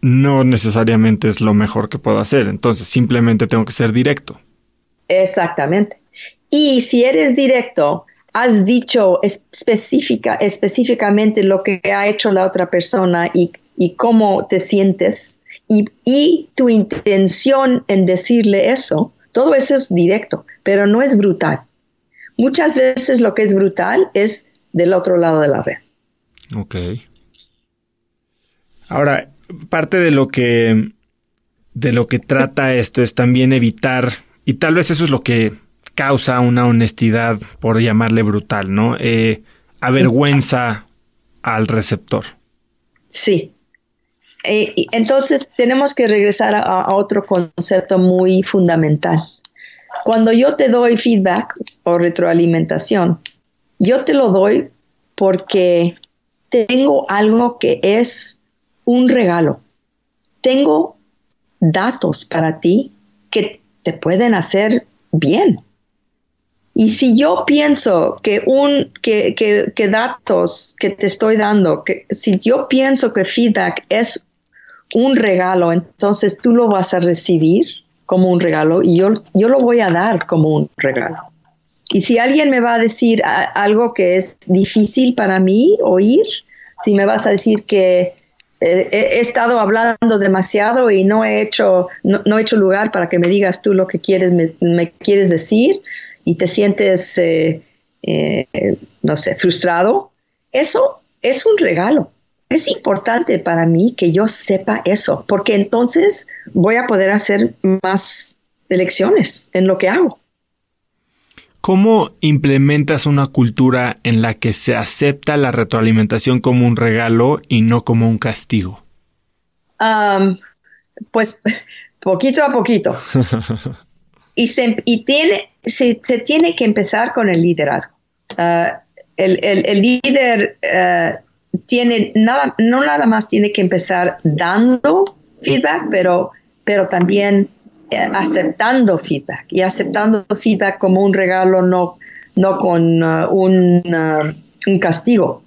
no necesariamente es lo mejor que puedo hacer. Entonces, simplemente tengo que ser directo. Exactamente. Y si eres directo, has dicho específica, específicamente lo que ha hecho la otra persona y, cómo te sientes y, y, tu intención en decirle eso, todo eso es directo, pero no es brutal. Muchas veces lo que es brutal es del otro lado de la red. Ok. Ahora, parte de lo que de lo que trata esto es también evitar, y tal vez eso es lo que causa una honestidad, por llamarle brutal, ¿no? Eh, avergüenza al receptor. Sí. Eh, entonces tenemos que regresar a, otro concepto muy fundamental. Cuando yo te doy feedback o retroalimentación, yo te lo doy porque tengo algo que es un regalo. Tengo datos para ti que te pueden hacer bien. Y si yo pienso que un que, que, datos que te estoy dando, que si yo pienso que feedback es un regalo, entonces tú lo vas a recibir como un regalo y yo, yo lo voy a dar como un regalo. Y si alguien me va a decir algo que es difícil para mí oír, si me vas a decir que he, estado hablando demasiado y no he hecho, no, he hecho lugar para que me digas tú lo que quieres, me, quieres decir y te sientes, eh, eh, no sé, frustrado. Eso es un regalo. Es importante para mí que yo sepa eso, porque entonces voy a poder hacer más elecciones en lo que hago. ¿Cómo implementas una cultura en la que se acepta la retroalimentación como un regalo y no como un castigo? pues poquito a poquito. y se, y tiene, se, tiene que empezar con el liderazgo. Ah, el, líder ah, tiene nada, no nada más tiene que empezar dando feedback, pero, pero también eh, aceptando feedback y aceptando feedback como un regalo, no, no con uh, un, uh, un, castigo.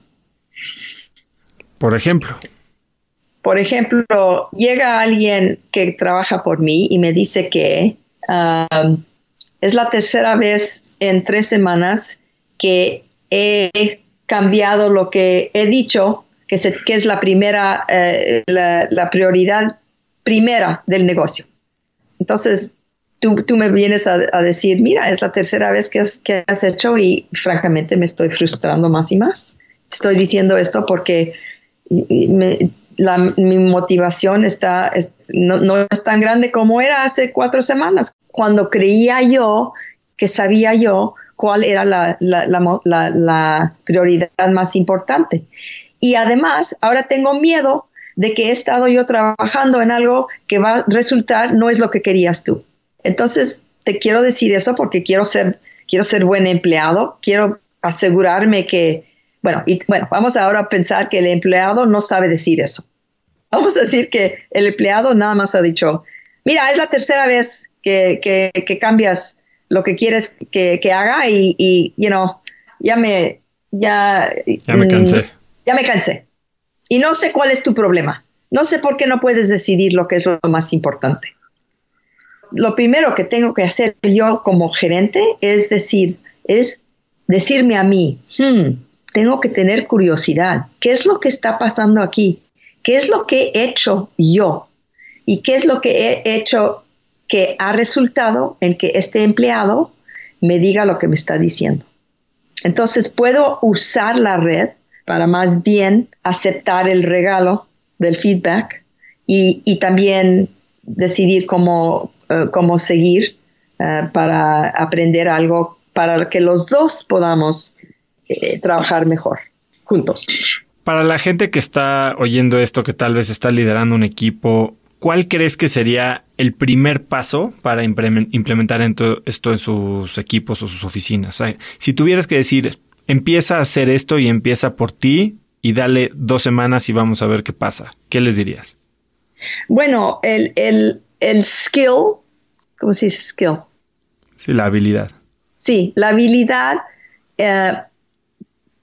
Por ejemplo. Por ejemplo, llega alguien que trabaja por mí y me dice que um, es la tercera vez en tres semanas que he cambiado lo que he dicho, que, que es la primera, eh, la prioridad primera del negocio. Entonces, tú, me vienes a, decir, mira, es la tercera vez que has, que has hecho y francamente me estoy frustrando más y más. Estoy diciendo esto porque mi motivación está, no, es tan grande como era hace cuatro semanas, cuando creía yo que sabía yo cuál era la, prioridad más importante. Y además, ahora tengo miedo de que he estado yo trabajando en algo que va a resultar no es lo que querías tú. Entonces, te quiero decir eso porque quiero ser, quiero ser buen empleado, quiero asegurarme que, bueno, y bueno, vamos ahora a pensar que el empleado no sabe decir eso. Vamos a decir que el empleado nada más ha dicho, mira, es la tercera vez que, cambias lo que quieres que, que haga y, y, you know, ya me, ya, ya me cansé. Mm, ya me cansé. Y no sé cuál es tu problema. No sé por qué no puedes decidir lo que es lo más importante. Lo primero que tengo que hacer yo como gerente es decir, es decirme a mí, hmm, tengo que tener curiosidad. ¿Qué es lo que está pasando aquí? ¿Qué es lo que he hecho yo? ¿Y qué es lo que he hecho que ha resultado en que este empleado me diga lo que me está diciendo? Entonces puedo usar la red para más bien aceptar el regalo del feedback y, también decidir cómo, eh, cómo seguir eh, para aprender algo para que los dos podamos eh, trabajar mejor juntos. Para la gente que está oyendo esto, que tal vez está liderando un equipo, ¿cuál crees que sería el primer paso para implementar esto en sus equipos o sus oficinas? si tuvieras que decir, empieza a hacer esto y empieza por ti y dale dos semanas y vamos a ver qué pasa. ¿Qué les dirías? Bueno, el, el, skill, ¿cómo se dice skill? Sí, la habilidad. Sí, la habilidad, eh,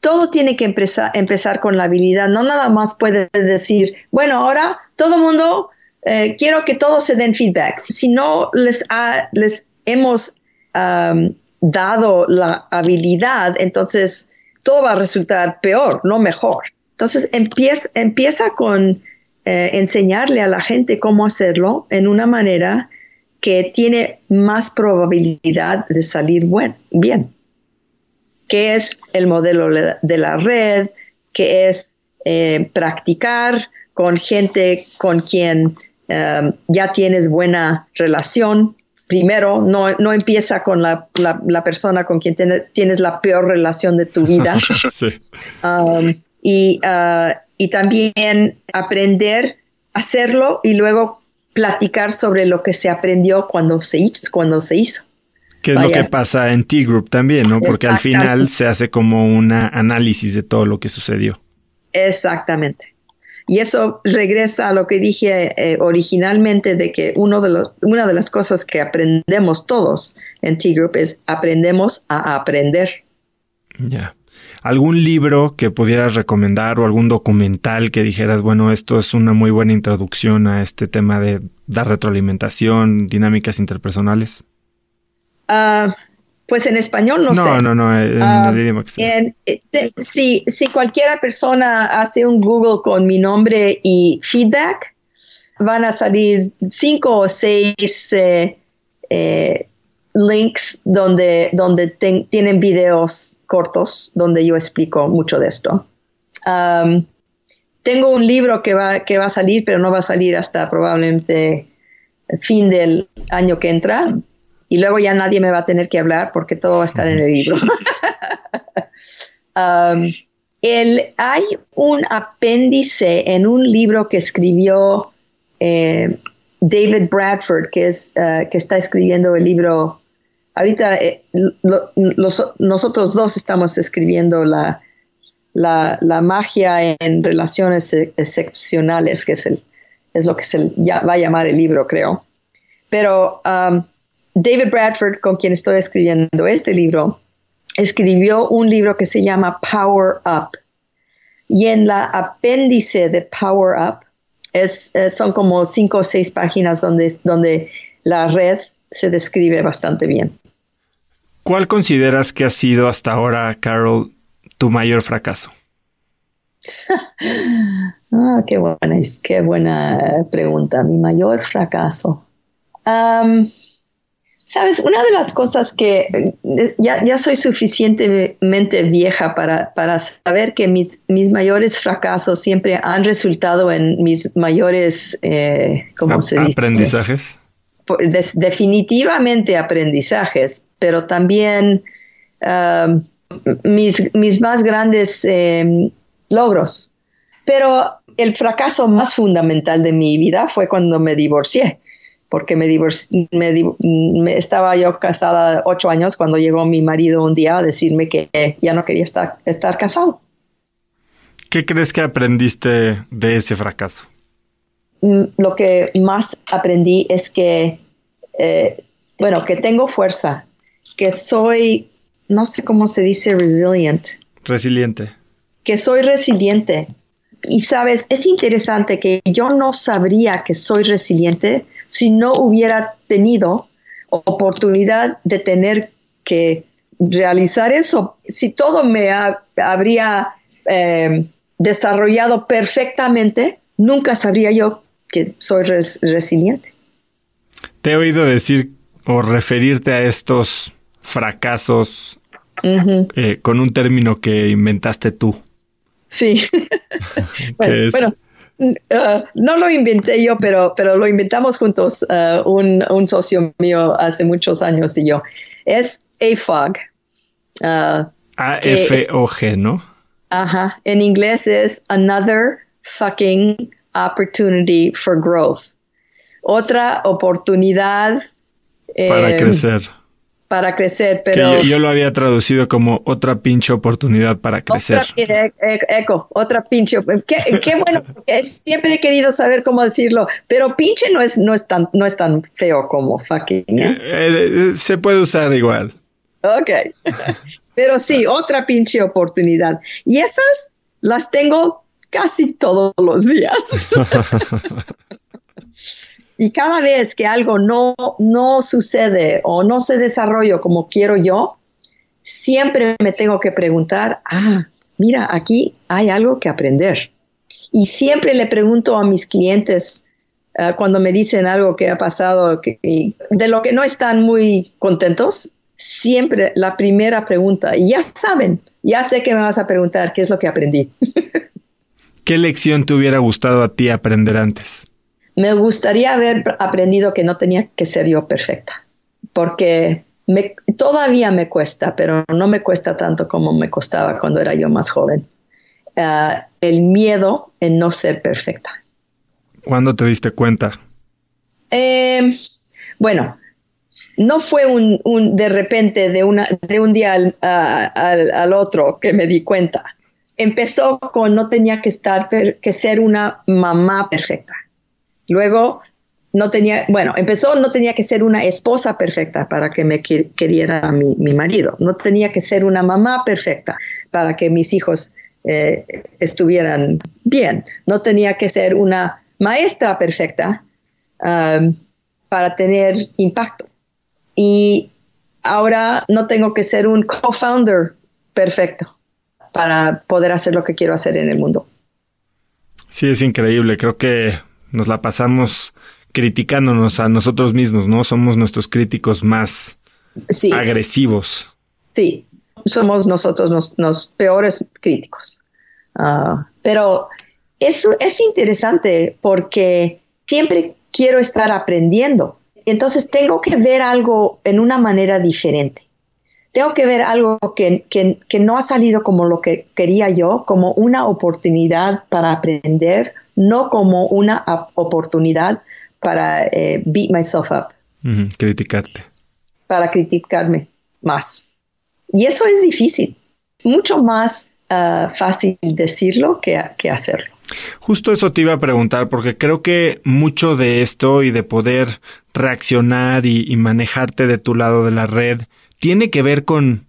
todo tiene que empezar, empezar con la habilidad. No nada más puede decir, bueno, ahora todo el mundo, eh, quiero que todos se den feedback. Si no les, les hemos dado la habilidad, entonces todo va a resultar peor, no mejor. Entonces empieza, empieza con eh, enseñarle a la gente cómo hacerlo en una manera que tiene más probabilidad de salir bien. Que es el modelo de la red, que es eh, practicar con gente con quien eh, ya tienes buena relación, primero, no, no empieza con la, la, persona con quien tienes la peor relación de tu vida. Um, y, uh, y también aprender a hacerlo y luego platicar sobre lo que se aprendió cuando se hizo. Cuando se hizo. Que es lo que pasa en T-Group también, ¿no? Porque al final se hace como un análisis de todo lo que sucedió. Exactamente. Y eso regresa a lo que dije eh, originalmente de que uno de los, una de las cosas que aprendemos todos en T-Group es aprendemos a aprender. Ya. ¿Algún libro que pudieras recomendar o algún documental que dijeras, bueno, esto es una muy buena introducción a este tema de dar retroalimentación, dinámicas interpersonales? Ah, pues en español no, sé. No, no, no, en el idioma que eh, si, si cualquiera persona hace un Google con mi nombre y feedback, van a salir cinco o seis eh, eh, links donde, donde tienen videos cortos donde yo explico mucho de esto. Um, tengo un libro que va, que va a salir, pero no va a salir hasta probablemente el fin del año que entra, y luego ya nadie me va a tener que hablar porque todo va a estar en el libro. Um, hay un apéndice en un libro que escribió eh, David Bradford, que, es, uh, que está escribiendo el libro. Ahorita eh, nosotros dos estamos escribiendo la, la, magia en relaciones excepcionales, que es, el, es lo que se va a llamar el libro, creo. Pero um, David Bradford, con quien estoy escribiendo este libro, escribió un libro que se llama Power Up. Y en la apéndice de Power Up es, eh, son como cinco o seis páginas donde, donde la red se describe bastante bien. ¿Cuál consideras que ha sido hasta ahora, Carol, tu mayor fracaso? ah, qué buena, qué buena pregunta. Mi mayor fracaso. Um, Sabes, una de las cosas que eh, ya, soy suficientemente vieja para, para saber que mis, mis, mayores fracasos siempre han resultado en mis mayores, eh, ¿cómo se dice? Aprendizajes. definitivamente aprendizajes, pero también um, mis, mis, más grandes em, logros. Pero el fracaso más fundamental de mi vida fue cuando me divorcié porque me, me, estaba yo casada ocho años cuando llegó mi marido un día a decirme que ya no quería estar, estar casado. ¿Qué crees que aprendiste de ese fracaso? Mm, lo que más aprendí es que, eh, bueno, que tengo fuerza, que soy, no sé cómo se dice resilient. Resiliente. Que soy resiliente. Y sabes, es interesante que yo no sabría que soy resiliente si no hubiera tenido oportunidad de tener que realizar eso, si todo me habría em, desarrollado perfectamente, nunca sabría yo que soy resiliente. Te he oído decir o referirte a estos fracasos eh, con un término que inventaste tú. Sí. bueno, Uh, no lo inventé yo, pero, pero lo inventamos juntos, uh, un, un, socio mío hace muchos años y yo. Es AFOG. Uh, A-F-O-G, ¿no? Ajá. En inglés es Another Fucking Opportunity for Growth. Otra oportunidad. Para eh, crecer. Para crecer, pero... yo, lo había traducido como otra pinche oportunidad para crecer. Otra, e, e, eco, otra pinche... Qué, qué bueno, siempre he querido saber cómo decirlo, pero pinche no es, no es, tan, no es tan feo como fucking. ¿eh? Eh, se puede usar igual. Ok, pero sí, otra pinche oportunidad. Y esas las tengo casi todos los días. Y cada vez que algo no, no sucede o no se desarrolla como quiero yo, siempre me tengo que preguntar, ah, mira, aquí hay algo que aprender. Y siempre le pregunto a mis clientes uh, cuando me dicen algo que ha pasado, que, de lo que no están muy contentos, siempre la primera pregunta, y ya saben, ya sé que me vas a preguntar qué es lo que aprendí. ¿Qué lección te hubiera gustado a ti aprender antes? Me gustaría haber aprendido que no tenía que ser yo perfecta, porque me, todavía me cuesta, pero no me cuesta tanto como me costaba cuando era yo más joven. Ah, el miedo en no ser perfecta. ¿Cuándo te diste cuenta? Em, bueno, no fue un, de repente, de, una, de un día al, al, otro que me di cuenta. Empezó con no tenía que estar que ser una mamá perfecta. Luego, no tenía, bueno, empezó, no tenía que ser una esposa perfecta para que me queriera mi, mi, marido, no tenía que ser una mamá perfecta para que mis hijos eh, estuvieran bien, no tenía que ser una maestra perfecta um, para tener impacto. Y ahora no tengo que ser un co-founder perfecto para poder hacer lo que quiero hacer en el mundo. Sí, es increíble. Creo que nos la pasamos criticándonos a nosotros mismos, ¿no? Somos nuestros críticos más agresivos. Sí, somos nosotros los, peores críticos. Ah, pero eso es interesante porque siempre quiero estar aprendiendo. Entonces tengo que ver algo en una manera diferente. Tengo que ver algo que, que no ha salido como lo que quería yo, como una oportunidad para aprender no como una oportunidad para eh, beat myself up. criticarte. Para criticarme más. Y eso es difícil. Mucho más ah, fácil decirlo que, que hacerlo. Justo eso te iba a preguntar, porque creo que mucho de esto y de poder reaccionar y manejarte de tu lado de la red tiene que ver con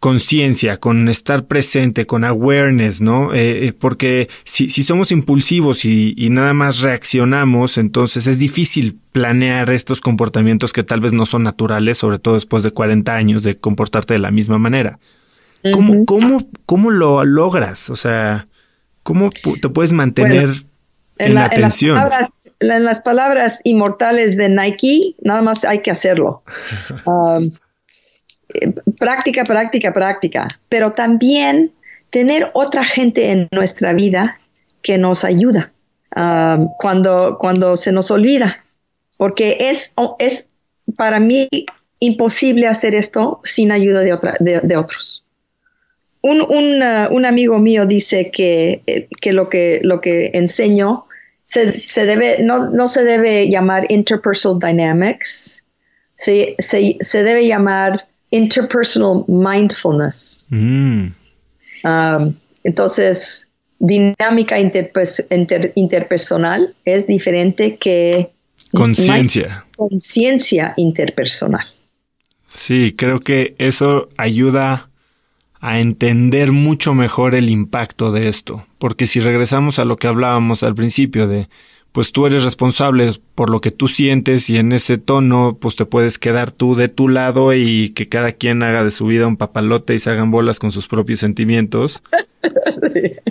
conciencia, con estar presente, con awareness, ¿no? Eh, eh, porque si, si, somos impulsivos y, nada más reaccionamos, entonces es difícil planear estos comportamientos que tal vez no son naturales, sobre todo después de 40 años de comportarte de la misma manera. ¿Cómo, cómo, cómo lo logras? O sea, ¿cómo te puedes mantener en, la, atención? En las, palabras, en las, palabras, inmortales de Nike, nada más hay que hacerlo. Um, práctica, práctica, práctica, pero también tener otra gente en nuestra vida que nos ayuda um, cuando, cuando se nos olvida, porque es, es para mí imposible hacer esto sin ayuda de, otros. Un, un, uh, un, amigo mío dice que, que, lo, que lo que enseño se, se debe, no, no, se debe llamar interpersonal dynamics, se, se, se debe llamar interpersonal mindfulness. Mm. Um, entonces, dinámica interpersonal es diferente que conciencia. Conciencia interpersonal. Sí, creo que eso ayuda a entender mucho mejor el impacto de esto, porque si regresamos a lo que hablábamos al principio de pues tú eres responsable por lo que tú sientes y en ese tono pues te puedes quedar tú de tu lado y que cada quien haga de su vida un papalote y se hagan bolas con sus propios sentimientos.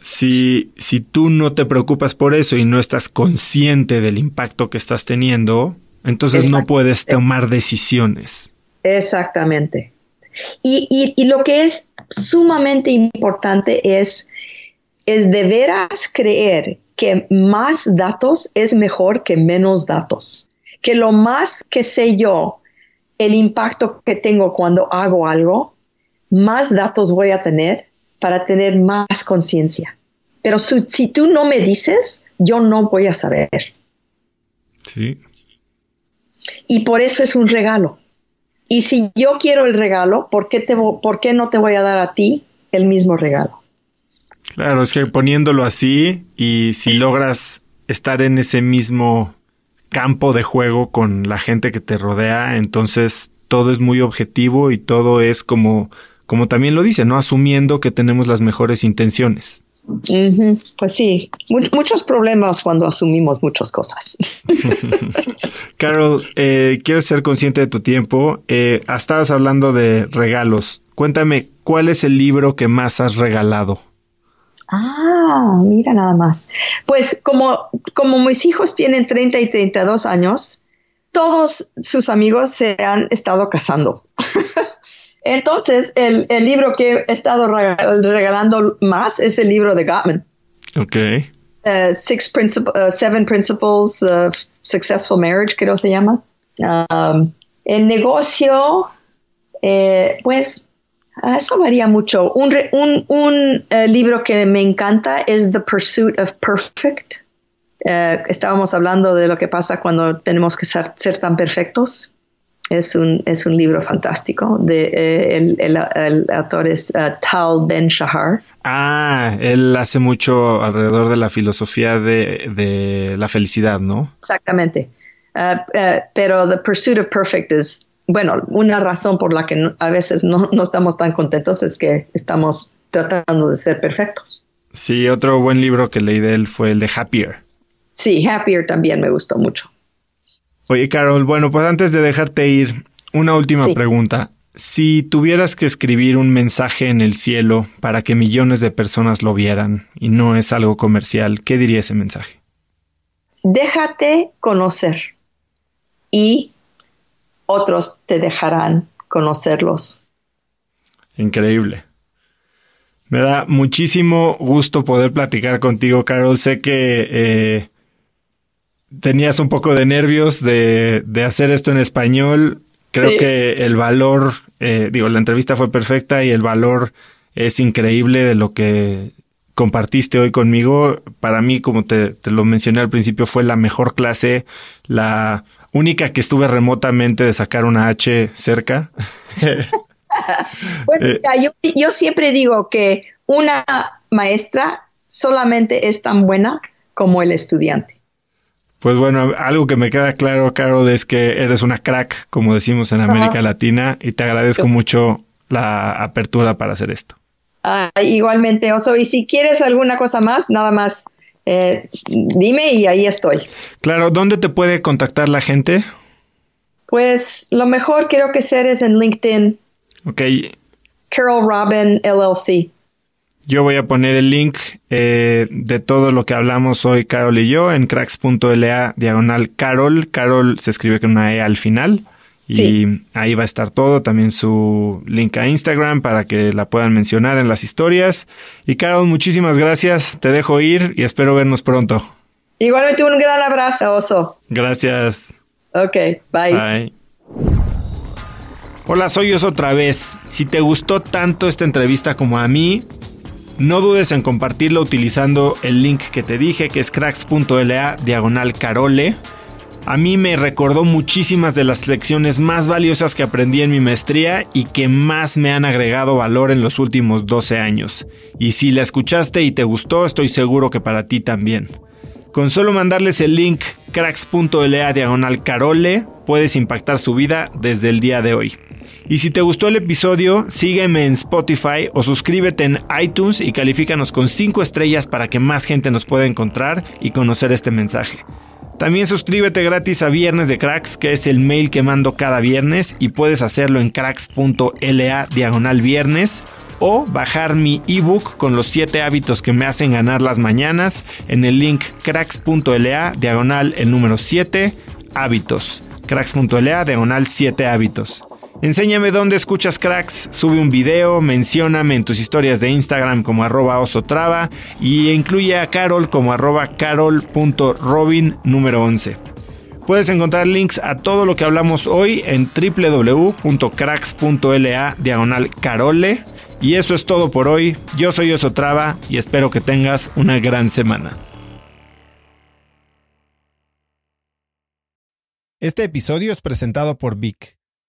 Si, si tú no te preocupas por eso y no estás consciente del impacto que estás teniendo, entonces no puedes tomar decisiones. Exactamente. Y, y, y lo que es sumamente importante es, es de veras creer que más datos es mejor que menos datos. Que lo más que sé yo, el impacto que tengo cuando hago algo, más datos voy a tener para tener más conciencia. Pero si, tú no me dices, yo no voy a saber. Sí. Y por eso es un regalo. Y si yo quiero el regalo, ¿por qué, te, ¿por qué no te voy a dar a ti el mismo regalo? Claro, es que poniéndolo así y si logras estar en ese mismo campo de juego con la gente que te rodea, entonces todo es muy objetivo y todo es como, como también lo dice, ¿no? Asumiendo que tenemos las mejores intenciones. Pues sí, muchos problemas cuando asumimos muchas cosas. Carol, eh, quiero ser consciente de tu tiempo. Eh, estabas hablando de regalos. Cuéntame, ¿cuál es el libro que más has regalado? Ah, mira nada más. Pues como, como mis hijos tienen 30 y 32 años, todos sus amigos se han estado casando. Entonces, el, el, libro que he estado regalando más es el libro de Gottman. Ok. Uh, six uh, seven Principles of Successful Marriage, creo se llama. Um, el negocio, eh, pues eso varía mucho. Un, un, un eh, libro que me encanta es The Pursuit of Perfect. Eh, estábamos hablando de lo que pasa cuando tenemos que ser, ser tan perfectos. Es un, es un libro fantástico. De, eh, el, el, autor es Tal Ben Shahar. Ah, él hace mucho alrededor de la filosofía de, de la felicidad, ¿no? Exactamente. pero The Pursuit of Perfect es bueno, una razón por la que a veces no, estamos tan contentos es que estamos tratando de ser perfectos. Sí, otro buen libro que leí de él fue el de Happier. Sí, Happier también me gustó mucho. Oye, Carol, bueno, pues antes de dejarte ir, una última pregunta. Si tuvieras que escribir un mensaje en el cielo para que millones de personas lo vieran y no es algo comercial, ¿qué diría ese mensaje? Déjate conocer y otros te dejarán conocerlos. Increíble. Me da muchísimo gusto poder platicar contigo, Carol. Sé que eh, tenías un poco de nervios de, hacer esto en español. Creo que el valor, eh, digo, la entrevista fue perfecta y el valor es increíble de lo que compartiste hoy conmigo. Para mí, como te, te lo mencioné al principio, fue la mejor clase, la única que estuve remotamente de sacar una H cerca. bueno, eh, yo, yo siempre digo que una maestra solamente es tan buena como el estudiante. Pues bueno, algo que me queda claro, Carol, es que eres una crack, como decimos en América Latina, y te agradezco mucho la apertura para hacer esto. Ah, igualmente, Oso. Y si quieres alguna cosa más, nada más eh, dime y ahí estoy. Claro, ¿dónde te puede contactar la gente? Pues lo mejor quiero que seres en LinkedIn. Ok. Carol Robin LLC. Yo voy a poner el link eh, de todo lo que hablamos hoy, Carol y yo, en cracks.la diagonal Carol. Carol se escribe con una E al final. Y ahí va a estar todo, también su link a Instagram para que la puedan mencionar en las historias. Y Carol, muchísimas gracias, te dejo ir y espero vernos pronto. Igualmente un gran abrazo, Oso. Gracias. Ok, bye. Bye. Hola, soy Oso otra vez. Si te gustó tanto esta entrevista como a mí, no dudes en compartirlo utilizando el link que te dije, que es cracks.la diagonal carole a mí me recordó muchísimas de las lecciones más valiosas que aprendí en mi maestría y que más me han agregado valor en los últimos 12 años. Y si la escuchaste y te gustó, estoy seguro que para ti también. Con solo mandarles el link cracks.la diagonal carole, puedes impactar su vida desde el día de hoy. Y si te gustó el episodio, sígueme en Spotify o suscríbete en iTunes y califícanos con 5 estrellas para que más gente nos pueda encontrar y conocer este mensaje. También suscríbete gratis a Viernes de Cracks, que es el mail que mando cada viernes y puedes hacerlo en cracks.la diagonal viernes o bajar mi ebook con los 7 hábitos que me hacen ganar las mañanas en el link cracks.la diagonal el número 7 hábitos. cracks.la diagonal 7 hábitos. Enséñame dónde escuchas cracks, sube un video, mencióname en tus historias de Instagram como arroba osotrava y incluye a Carol como arroba carol.robin número 11. Puedes encontrar links a todo lo que hablamos hoy en www.cracks.la diagonal carole. Y eso es todo por hoy. Yo soy Osotrava y espero que tengas una gran semana. Este episodio es presentado por Vic.